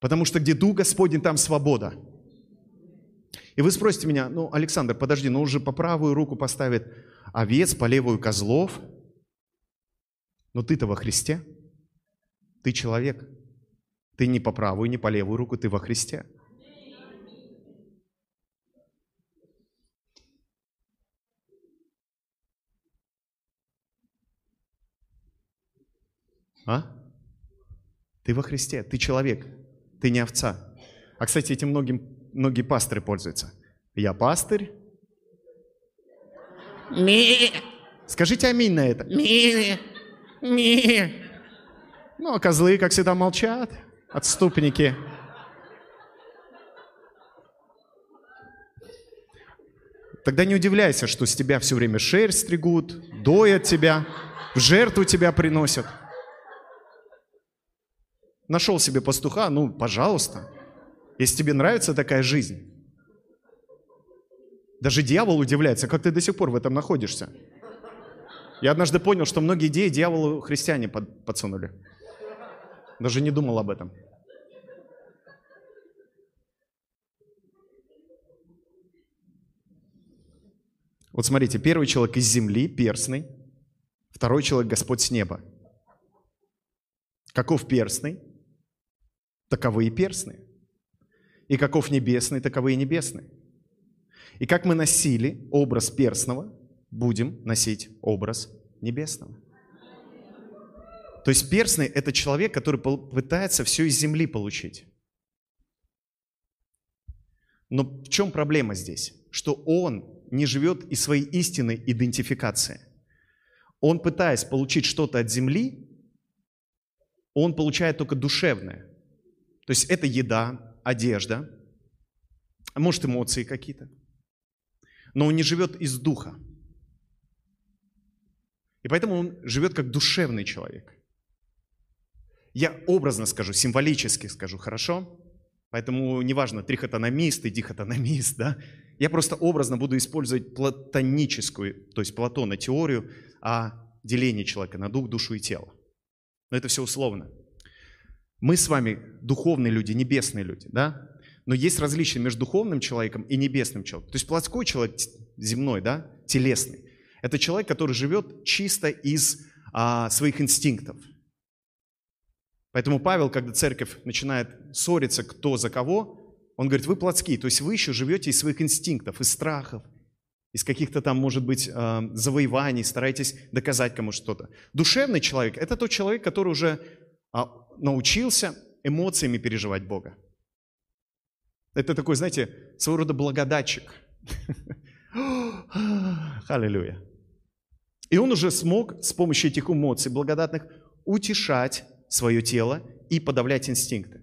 Потому что где Дух Господень, там свобода. И вы спросите меня, ну, Александр, подожди, ну уже по правую руку поставит овец, по левую козлов. Но ты-то во Христе. Ты человек. Ты не по правую, не по левую руку, ты во Христе. А? Ты во Христе, ты человек, ты не овца. А, кстати, этим многим, многие пасторы пользуются. Я пастырь. Ми. Скажите аминь на это. Ми. Ми. Ну, а козлы, как всегда, молчат отступники. Тогда не удивляйся, что с тебя все время шерсть стригут, доят тебя, в жертву тебя приносят. Нашел себе пастуха, ну, пожалуйста. Если тебе нравится такая жизнь, даже дьявол удивляется, как ты до сих пор в этом находишься. Я однажды понял, что многие идеи дьяволу христиане под, подсунули. Даже не думал об этом. Вот смотрите, первый человек из земли, перстный, второй человек Господь с неба. Каков перстный? Таковы и перстные. И каков небесный, таковы и небесные. И как мы носили образ перстного, будем носить образ небесного. То есть перстный – это человек, который пытается все из земли получить. Но в чем проблема здесь? Что он не живет из своей истинной идентификации. Он, пытаясь получить что-то от земли, он получает только душевное. То есть это еда, одежда, а может эмоции какие-то. Но он не живет из духа. И поэтому он живет как душевный человек. Я образно скажу, символически скажу, хорошо? Поэтому неважно, трихотономист и дихотономист, да? Я просто образно буду использовать платоническую, то есть Платона, теорию о делении человека на дух, душу и тело. Но это все условно. Мы с вами духовные люди, небесные люди, да? Но есть различия между духовным человеком и небесным человеком. То есть плотской человек, земной, да, телесный, это человек, который живет чисто из а, своих инстинктов. Поэтому Павел, когда церковь начинает ссориться, кто за кого, он говорит, вы плотские, то есть вы еще живете из своих инстинктов, из страхов, из каких-то там, может быть, а, завоеваний, стараетесь доказать кому что-то. Душевный человек – это тот человек, который уже а, научился эмоциями переживать Бога. Это такой, знаете, своего рода благодатчик. Аллилуйя. И он уже смог с помощью этих эмоций благодатных утешать свое тело и подавлять инстинкты.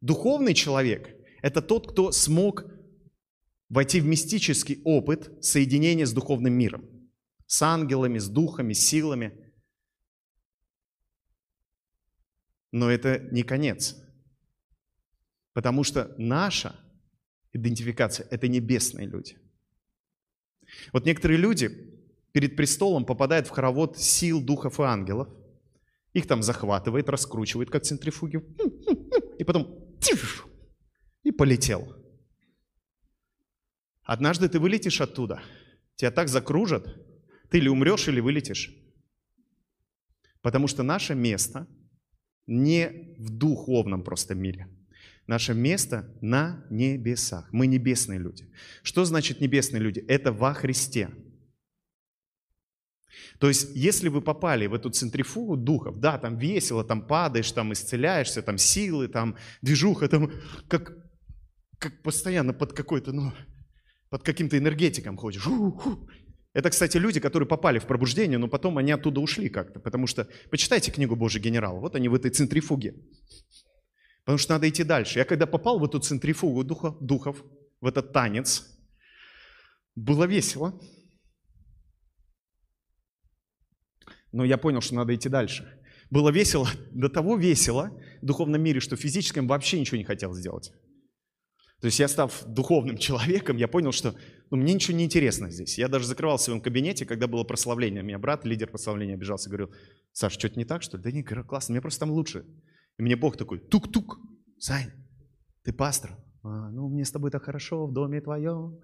Духовный человек – это тот, кто смог войти в мистический опыт соединения с духовным миром, с ангелами, с духами, с силами. Но это не конец. Потому что наша идентификация – это небесные люди. Вот некоторые люди перед престолом попадают в хоровод сил духов и ангелов, их там захватывает, раскручивает, как центрифуги, и потом и полетел. Однажды ты вылетишь оттуда, тебя так закружат, ты или умрешь, или вылетишь. Потому что наше место не в духовном просто мире – Наше место на небесах. Мы небесные люди. Что значит небесные люди? Это во Христе. То есть, если вы попали в эту центрифугу духов, да, там весело, там падаешь, там исцеляешься, там силы, там движуха, там как, как постоянно под какой-то, ну, под каким-то энергетиком ходишь. Это, кстати, люди, которые попали в пробуждение, но потом они оттуда ушли как-то, потому что, почитайте книгу Божий генерал, вот они в этой центрифуге. Потому что надо идти дальше. Я когда попал в эту центрифугу духа, духов, в этот танец, было весело. Но я понял, что надо идти дальше. Было весело, до того весело в духовном мире, что в физическом вообще ничего не хотел сделать. То есть я, став духовным человеком, я понял, что ну, мне ничего не интересно здесь. Я даже закрывал в своем кабинете, когда было прославление. У меня брат, лидер прославления, обижался, говорил, Саш, что-то не так, что ли? Да не, классно, мне просто там лучше. И мне Бог такой, тук-тук, Сань, ты пастор? А, ну, мне с тобой так хорошо в доме твоем.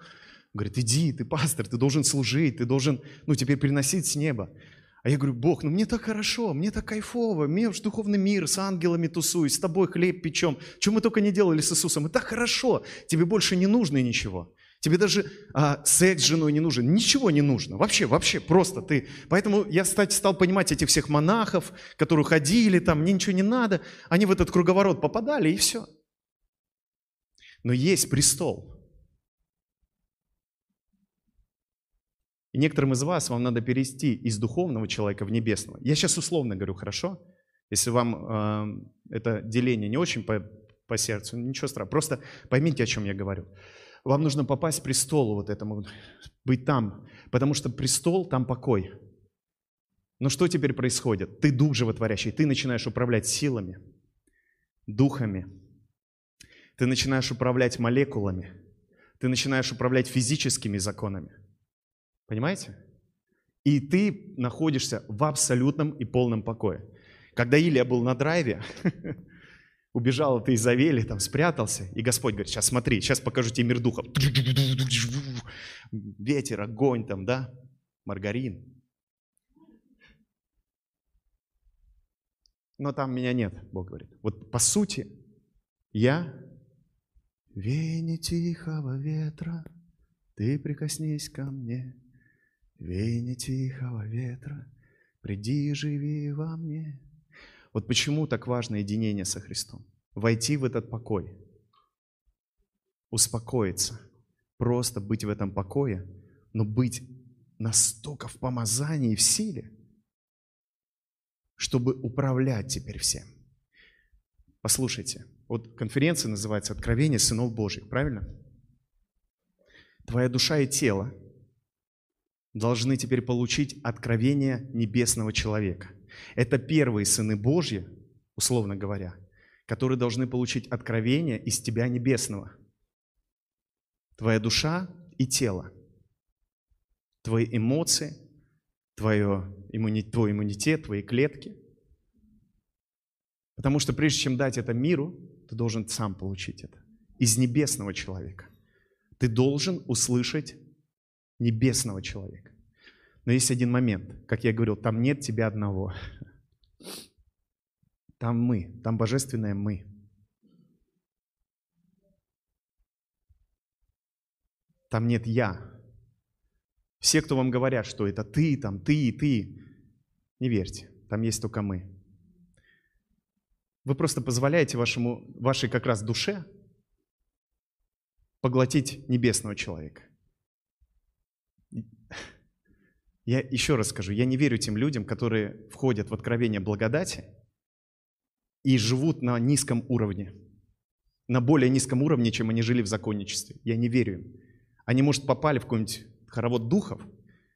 Говорит, иди, ты пастор, ты должен служить, ты должен, ну, теперь приносить с неба. А я говорю, Бог, ну мне так хорошо, мне так кайфово, мне в духовный мир, с ангелами тусуюсь, с тобой хлеб печем. Чем мы только не делали с Иисусом, и так хорошо, тебе больше не нужно ничего. Тебе даже а, секс с женой не нужен, ничего не нужно. Вообще, вообще, просто ты. Поэтому я, кстати, стал понимать этих всех монахов, которые ходили там, мне ничего не надо. Они в этот круговорот попадали, и все. Но есть престол. И некоторым из вас вам надо перейти из духовного человека в небесного. Я сейчас условно говорю, хорошо? Если вам э, это деление не очень по, по сердцу, ничего страшного. Просто поймите, о чем я говорю. Вам нужно попасть к престолу вот этому, быть там, потому что престол, там покой. Но что теперь происходит? Ты дух животворящий, ты начинаешь управлять силами, духами. Ты начинаешь управлять молекулами. Ты начинаешь управлять физическими законами. Понимаете? И ты находишься в абсолютном и полном покое. Когда Илья был на драйве, убежал ты из Авели, там спрятался, и Господь говорит, сейчас смотри, сейчас покажу тебе мир духов. Ветер, огонь там, да, маргарин. Но там меня нет, Бог говорит. Вот по сути, я веяние тихого ветра, ты прикоснись ко мне. Веяние тихого ветра, приди живи во мне. Вот почему так важно единение со Христом. Войти в этот покой, успокоиться, просто быть в этом покое, но быть настолько в помазании, в силе, чтобы управлять теперь всем. Послушайте, вот конференция называется «Откровение сынов Божьих», правильно? Твоя душа и тело должны теперь получить откровение небесного человека. Это первые сыны Божьи, условно говоря, которые должны получить откровение из тебя небесного. Твоя душа и тело, твои эмоции, твое, твой иммунитет, твои клетки. Потому что прежде чем дать это миру, ты должен сам получить это из небесного человека. Ты должен услышать небесного человека. Но есть один момент, как я говорил, там нет тебя одного. Там мы, там божественное мы. Там нет я. Все, кто вам говорят, что это ты, там ты и ты, не верьте, там есть только мы. Вы просто позволяете вашему, вашей как раз душе поглотить небесного человека. Я еще раз скажу, я не верю тем людям, которые входят в откровение благодати и живут на низком уровне, на более низком уровне, чем они жили в законничестве. Я не верю им. Они, может, попали в какой-нибудь хоровод духов,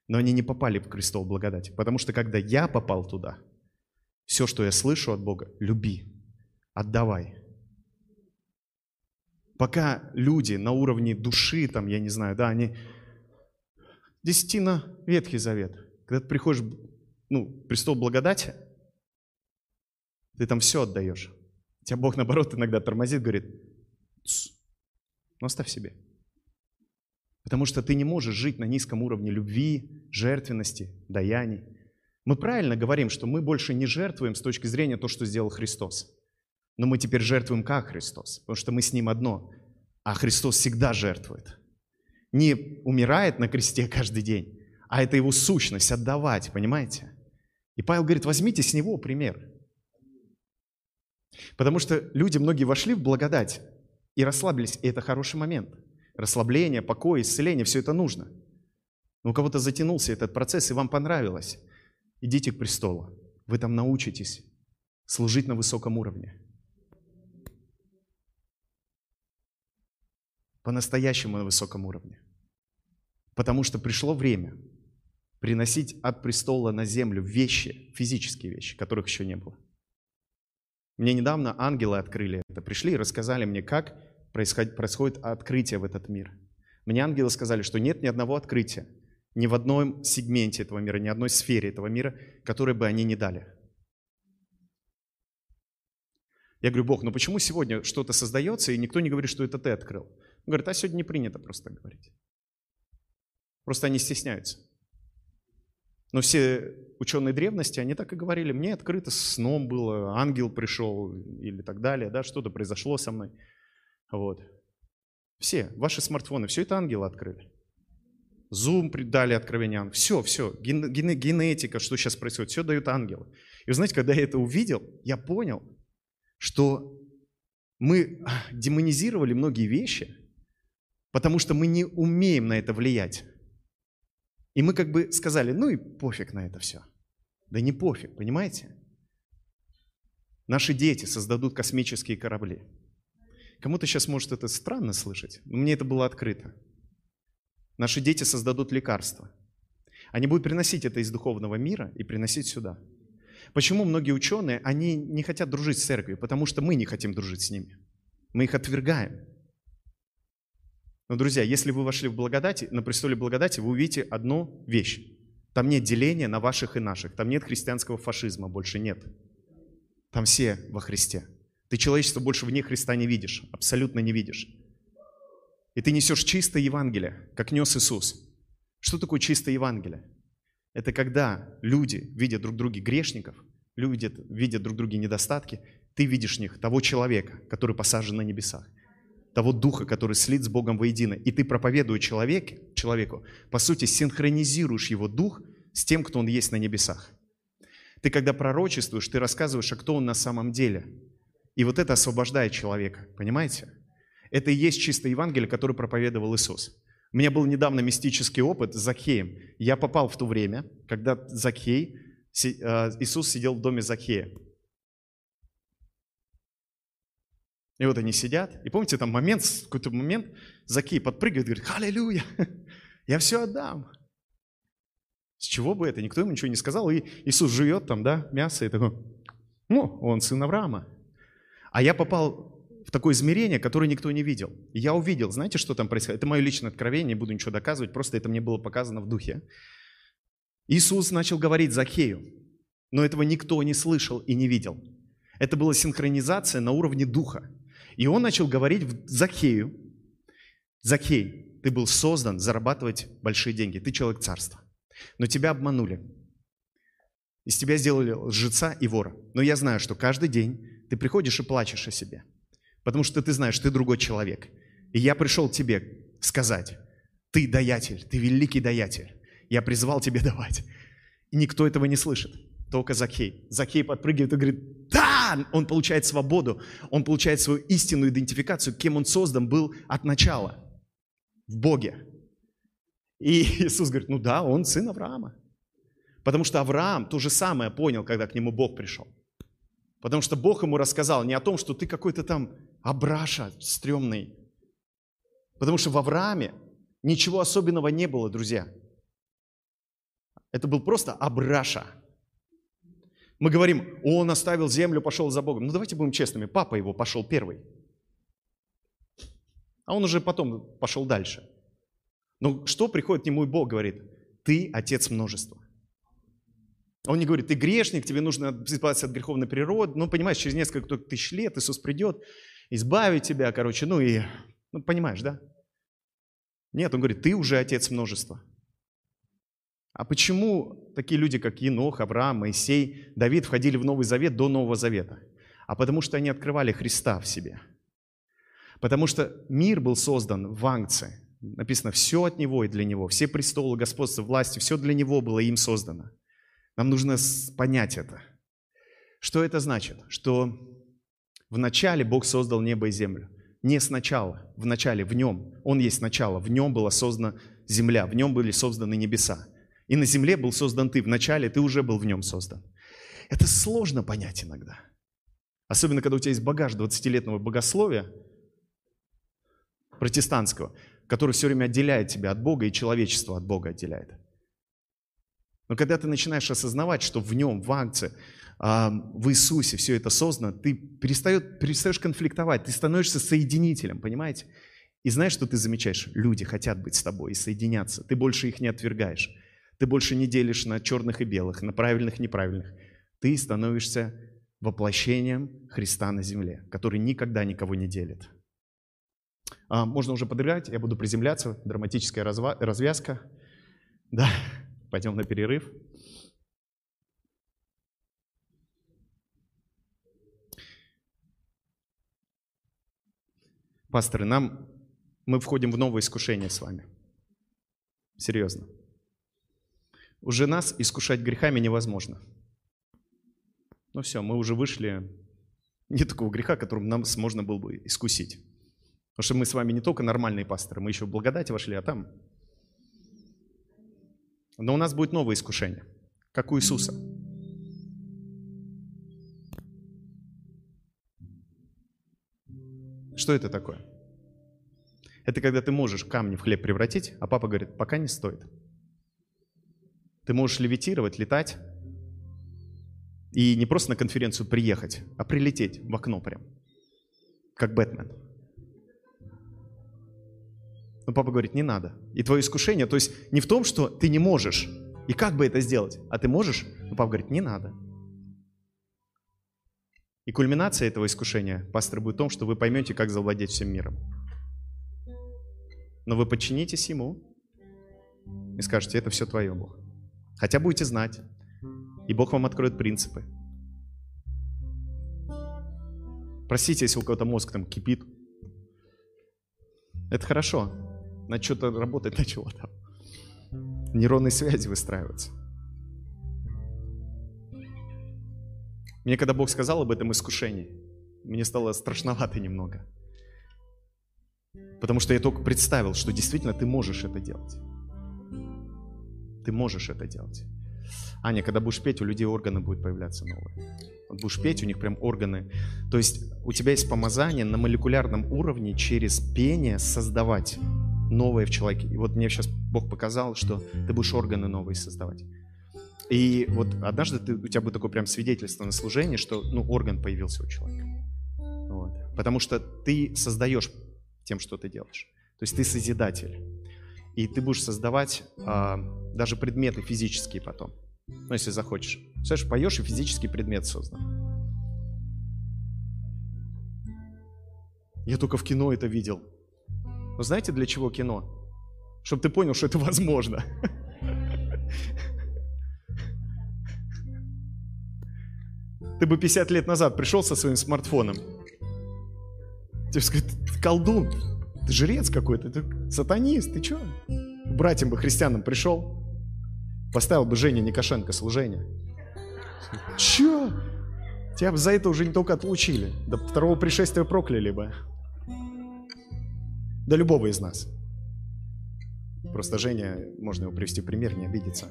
но они не попали в крестол благодати. Потому что когда я попал туда, все, что я слышу от Бога, люби, отдавай. Пока люди на уровне души, там, я не знаю, да, они Десятина – Ветхий Завет. Когда ты приходишь, ну, престол благодати, ты там все отдаешь. Тебя Бог, наоборот, иногда тормозит, говорит, ну оставь себе. Потому что ты не можешь жить на низком уровне любви, жертвенности, даяний. Мы правильно говорим, что мы больше не жертвуем с точки зрения того, что сделал Христос. Но мы теперь жертвуем как Христос, потому что мы с Ним одно. А Христос всегда жертвует не умирает на кресте каждый день, а это его сущность, отдавать, понимаете? И Павел говорит, возьмите с него пример. Потому что люди, многие вошли в благодать и расслабились, и это хороший момент. Расслабление, покой, исцеление, все это нужно. Но у кого-то затянулся этот процесс, и вам понравилось. Идите к престолу. Вы там научитесь служить на высоком уровне. По-настоящему на высоком уровне. Потому что пришло время приносить от престола на землю вещи, физические вещи, которых еще не было. Мне недавно ангелы открыли это, пришли и рассказали мне, как происходит, открытие в этот мир. Мне ангелы сказали, что нет ни одного открытия, ни в одном сегменте этого мира, ни одной сфере этого мира, которой бы они не дали. Я говорю, Бог, ну почему сегодня что-то создается, и никто не говорит, что это ты открыл? Он говорит, а сегодня не принято просто говорить. Просто они стесняются. Но все ученые древности, они так и говорили, мне открыто сном было, ангел пришел или так далее, да, что-то произошло со мной. Вот. Все, ваши смартфоны, все это ангелы открыли. Zoom дали откровение ангела. Все, все, ген, ген, генетика, что сейчас происходит, все дают ангелы. И вы знаете, когда я это увидел, я понял, что мы демонизировали многие вещи, потому что мы не умеем на это влиять. И мы как бы сказали, ну и пофиг на это все. Да не пофиг, понимаете? Наши дети создадут космические корабли. Кому-то сейчас может это странно слышать, но мне это было открыто. Наши дети создадут лекарства. Они будут приносить это из духовного мира и приносить сюда. Почему многие ученые, они не хотят дружить с церковью? Потому что мы не хотим дружить с ними. Мы их отвергаем. Но, друзья, если вы вошли в благодати, на престоле благодати, вы увидите одну вещь. Там нет деления на ваших и наших. Там нет христианского фашизма, больше нет. Там все во Христе. Ты человечество больше вне Христа не видишь, абсолютно не видишь. И ты несешь чистое Евангелие, как нес Иисус. Что такое чистое Евангелие? Это когда люди видят друг друга грешников, люди видят друг друга недостатки, ты видишь в них того человека, который посажен на небесах, того духа, который слит с Богом воедино. И ты, проповедуя человек, человеку, по сути, синхронизируешь его дух с тем, кто он есть на небесах. Ты, когда пророчествуешь, ты рассказываешь, а кто он на самом деле. И вот это освобождает человека, понимаете? Это и есть чистое Евангелие, которое проповедовал Иисус. У меня был недавно мистический опыт с Закхеем. Я попал в то время, когда Закхей, э, Иисус сидел в доме Закхея. И вот они сидят, и помните, там момент, какой-то момент, Закей подпрыгивает, говорит, аллилуйя, я все отдам. С чего бы это? Никто ему ничего не сказал, и Иисус живет там, да, мясо, и такой, ну, он сын Авраама. А я попал в такое измерение, которое никто не видел. И я увидел, знаете, что там происходит? Это мое личное откровение, не буду ничего доказывать, просто это мне было показано в духе. Иисус начал говорить Захею, но этого никто не слышал и не видел. Это была синхронизация на уровне духа. И он начал говорить в Захею, Захей, ты был создан зарабатывать большие деньги, ты человек царства, но тебя обманули. Из тебя сделали лжеца и вора. Но я знаю, что каждый день ты приходишь и плачешь о себе – потому что ты знаешь, ты другой человек. И я пришел тебе сказать, ты даятель, ты великий даятель. Я призвал тебе давать. И никто этого не слышит, только Закей. Закей подпрыгивает и говорит, да! Он получает свободу, он получает свою истинную идентификацию, кем он создан был от начала, в Боге. И Иисус говорит, ну да, он сын Авраама. Потому что Авраам то же самое понял, когда к нему Бог пришел. Потому что Бог ему рассказал не о том, что ты какой-то там Абраша стрёмный. Потому что в Аврааме ничего особенного не было, друзья. Это был просто Абраша. Мы говорим, он оставил землю, пошел за Богом. Ну давайте будем честными, папа его пошел первый. А он уже потом пошел дальше. Но что приходит к нему и Бог говорит? Ты отец множества. Он не говорит, ты грешник, тебе нужно избавиться от греховной природы. Ну, понимаешь, через несколько тысяч лет Иисус придет, избавит тебя, короче, ну и, ну, понимаешь, да? Нет, он говорит, ты уже отец множества. А почему такие люди, как Енох, Авраам, Моисей, Давид входили в Новый Завет до Нового Завета? А потому что они открывали Христа в себе. Потому что мир был создан в Ангце. Написано, все от Него и для Него. Все престолы, господства, власти, все для Него было им создано. Нам нужно понять это. Что это значит? Что вначале Бог создал небо и землю. Не сначала, в начале, в нем. Он есть начало. В нем была создана земля, в нем были созданы небеса. И на земле был создан ты. Вначале ты уже был в нем создан. Это сложно понять иногда. Особенно, когда у тебя есть багаж 20-летнего богословия протестантского, который все время отделяет тебя от Бога и человечество от Бога отделяет. Но когда ты начинаешь осознавать, что в нем, в акции, а, в Иисусе все это создано, ты перестаешь, перестаешь конфликтовать, ты становишься соединителем, понимаете? И знаешь, что ты замечаешь? Люди хотят быть с тобой и соединяться. Ты больше их не отвергаешь. Ты больше не делишь на черных и белых, на правильных и неправильных. Ты становишься воплощением Христа на земле, который никогда никого не делит. А, можно уже подыграть, я буду приземляться, драматическая развязка. Да. Пойдем на перерыв. Пасторы, нам, мы входим в новое искушение с вами. Серьезно. Уже нас искушать грехами невозможно. Ну все, мы уже вышли не такого греха, которым нам можно было бы искусить. Потому что мы с вами не только нормальные пасторы, мы еще в благодати вошли, а там но у нас будет новое искушение, как у Иисуса. Что это такое? Это когда ты можешь камни в хлеб превратить, а папа говорит, пока не стоит. Ты можешь левитировать, летать, и не просто на конференцию приехать, а прилететь в окно прям. как Бэтмен. Но папа говорит, не надо. И твое искушение, то есть не в том, что ты не можешь, и как бы это сделать, а ты можешь, но папа говорит, не надо. И кульминация этого искушения, пастор, будет в том, что вы поймете, как завладеть всем миром. Но вы подчинитесь Ему и скажете, это все твое, Бог. Хотя будете знать, и Бог вам откроет принципы. Простите, если у кого-то мозг там кипит. Это хорошо. На что-то работать начало там. Нейронные связи выстраиваются. Мне когда Бог сказал об этом искушении, мне стало страшновато немного. Потому что я только представил, что действительно ты можешь это делать. Ты можешь это делать. Аня, когда будешь петь, у людей органы будут появляться новые. Вот будешь петь, у них прям органы. То есть у тебя есть помазание на молекулярном уровне через пение создавать новое в человеке. И вот мне сейчас Бог показал, что ты будешь органы новые создавать. И вот однажды ты, у тебя будет такое прям свидетельство на служении, что ну, орган появился у человека. Вот. Потому что ты создаешь тем, что ты делаешь. То есть ты созидатель. И ты будешь создавать а, даже предметы физические потом. Ну, если захочешь. Представляешь, поешь, и физический предмет создан. Я только в кино это видел. Но знаете, для чего кино? Чтобы ты понял, что это возможно. Ты бы 50 лет назад пришел со своим смартфоном. Тебе сказать, ты колдун, ты жрец какой-то, ты сатанист, ты что? Братьям бы христианам пришел, поставил бы Женя Никошенко служение. Че? Тебя бы за это уже не только отлучили, до второго пришествия прокляли бы. Да любого из нас. Просто Женя, можно его привести в пример, не обидеться.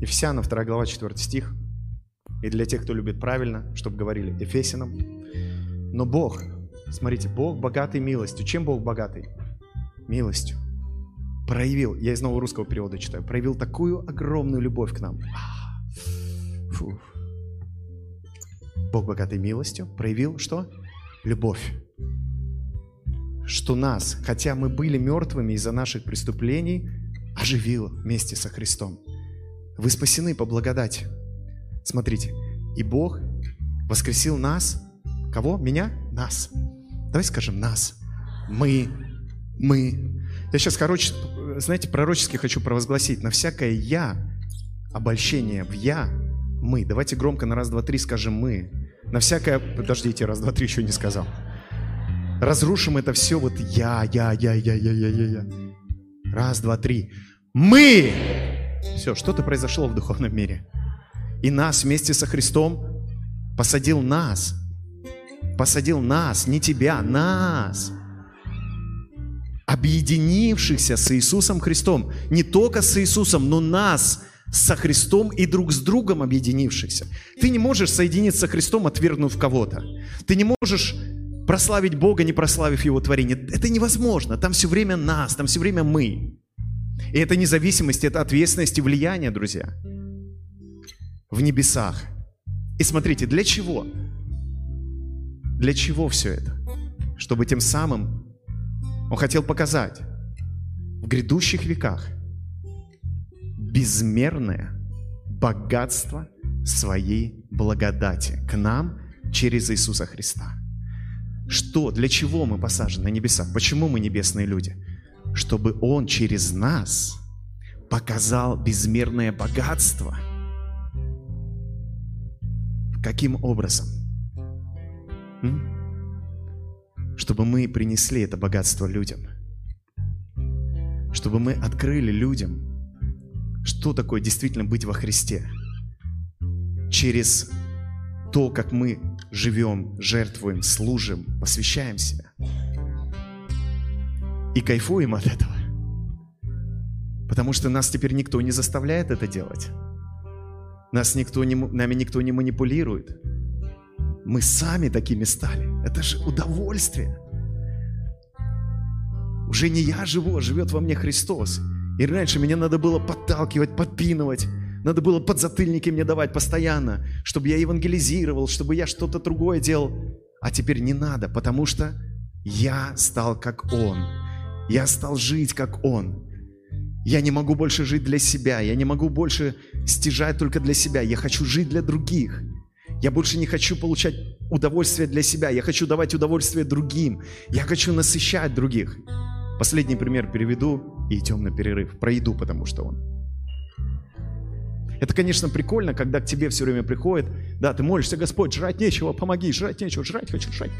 Ефесянам 2 глава 4 стих. И для тех, кто любит правильно, чтобы говорили Ефесянам. Но Бог, смотрите, Бог богатый милостью. Чем Бог богатый? Милостью. Проявил, я из нового русского перевода читаю, проявил такую огромную любовь к нам. Фу. Бог богатый милостью проявил что? Любовь. Что нас, хотя мы были мертвыми из-за наших преступлений, оживил вместе со Христом. Вы спасены по благодати. Смотрите, и Бог воскресил нас. Кого? Меня? Нас. Давай скажем нас. Мы. Мы. Я сейчас, короче, знаете, пророчески хочу провозгласить. На всякое «я», обольщение в «я», мы. Давайте громко на раз, два, три скажем «мы». На всякое... Подождите, раз, два, три еще не сказал. Разрушим это все вот «я», «я», «я», «я», «я», «я», «я». я. Раз, два, три. Мы! Все, что-то произошло в духовном мире. И нас вместе со Христом посадил нас. Посадил нас, не тебя, нас. Объединившихся с Иисусом Христом. Не только с Иисусом, но нас со Христом и друг с другом объединившихся. Ты не можешь соединиться с Христом, отвергнув кого-то. Ты не можешь прославить Бога, не прославив Его творение. Это невозможно. Там все время нас, там все время мы. И это независимость, это ответственность и влияние, друзья, в небесах. И смотрите, для чего? Для чего все это? Чтобы тем самым он хотел показать в грядущих веках безмерное богатство своей благодати к нам через Иисуса Христа. Что, для чего мы посажены на небеса? Почему мы небесные люди? чтобы Он через нас показал безмерное богатство. Каким образом? М? Чтобы мы принесли это богатство людям. Чтобы мы открыли людям, что такое действительно быть во Христе. Через то, как мы живем, жертвуем, служим, посвящаем себя и кайфуем от этого. Потому что нас теперь никто не заставляет это делать. Нас никто не, нами никто не манипулирует. Мы сами такими стали. Это же удовольствие. Уже не я живу, а живет во мне Христос. И раньше меня надо было подталкивать, подпинывать. Надо было подзатыльники мне давать постоянно, чтобы я евангелизировал, чтобы я что-то другое делал. А теперь не надо, потому что я стал как Он. Я стал жить как Он. Я не могу больше жить для себя. Я не могу больше стяжать только для себя. Я хочу жить для других. Я больше не хочу получать удовольствие для себя. Я хочу давать удовольствие другим. Я хочу насыщать других. Последний пример переведу и идем на перерыв. Про еду, потому что он. Это, конечно, прикольно, когда к тебе все время приходит, да, ты молишься, Господь, жрать нечего, помоги, жрать нечего, жрать хочу, жрать.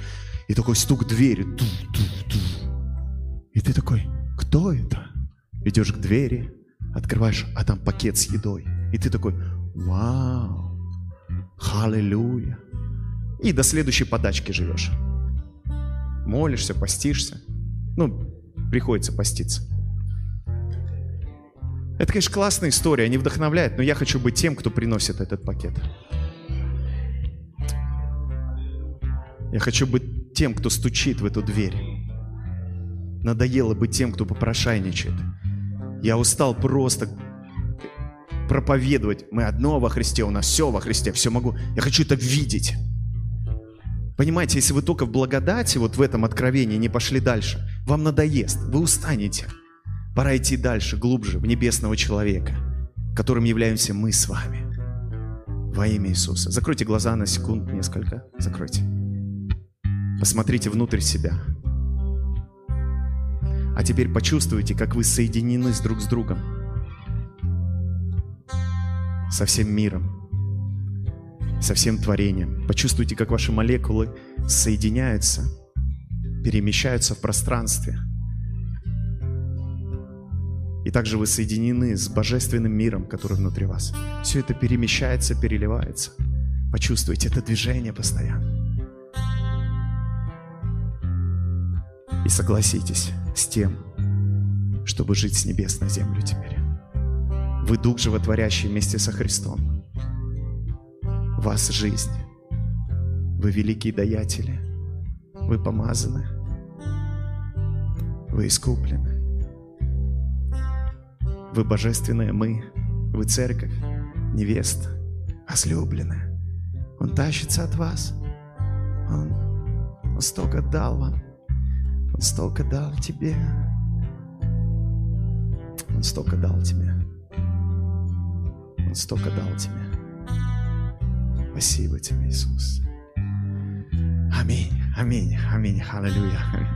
И такой стук двери, ту, ту, ту. И ты такой, кто это? Идешь к двери, открываешь, а там пакет с едой. И ты такой, вау, халилюя. И до следующей подачки живешь. Молишься, постишься. Ну, приходится поститься. Это, конечно, классная история, они вдохновляют, но я хочу быть тем, кто приносит этот пакет. Я хочу быть тем, кто стучит в эту дверь. Надоело быть тем, кто попрошайничает. Я устал просто проповедовать. Мы одно во Христе, у нас все во Христе, все могу. Я хочу это видеть. Понимаете, если вы только в благодати, вот в этом откровении не пошли дальше, вам надоест, вы устанете. Пора идти дальше, глубже, в небесного человека, которым являемся мы с вами. Во имя Иисуса. Закройте глаза на секунд несколько. Закройте. Посмотрите внутрь себя. А теперь почувствуйте, как вы соединены с друг с другом. Со всем миром. Со всем творением. Почувствуйте, как ваши молекулы соединяются, перемещаются в пространстве. И также вы соединены с божественным миром, который внутри вас. Все это перемещается, переливается. Почувствуйте это движение постоянно. И согласитесь с тем, чтобы жить с небес на землю теперь. Вы Дух Животворящий вместе со Христом. Вас жизнь. Вы великие даятели. Вы помазаны. Вы искуплены. Вы божественная мы. Вы церковь, невеста, возлюбленная. Он тащится от вас. Он, он столько дал вам. Он столько дал тебе. Он столько дал тебе. Он столько дал тебе. Спасибо тебе, Иисус. Аминь, аминь, аминь, аллилуйя. Аминь.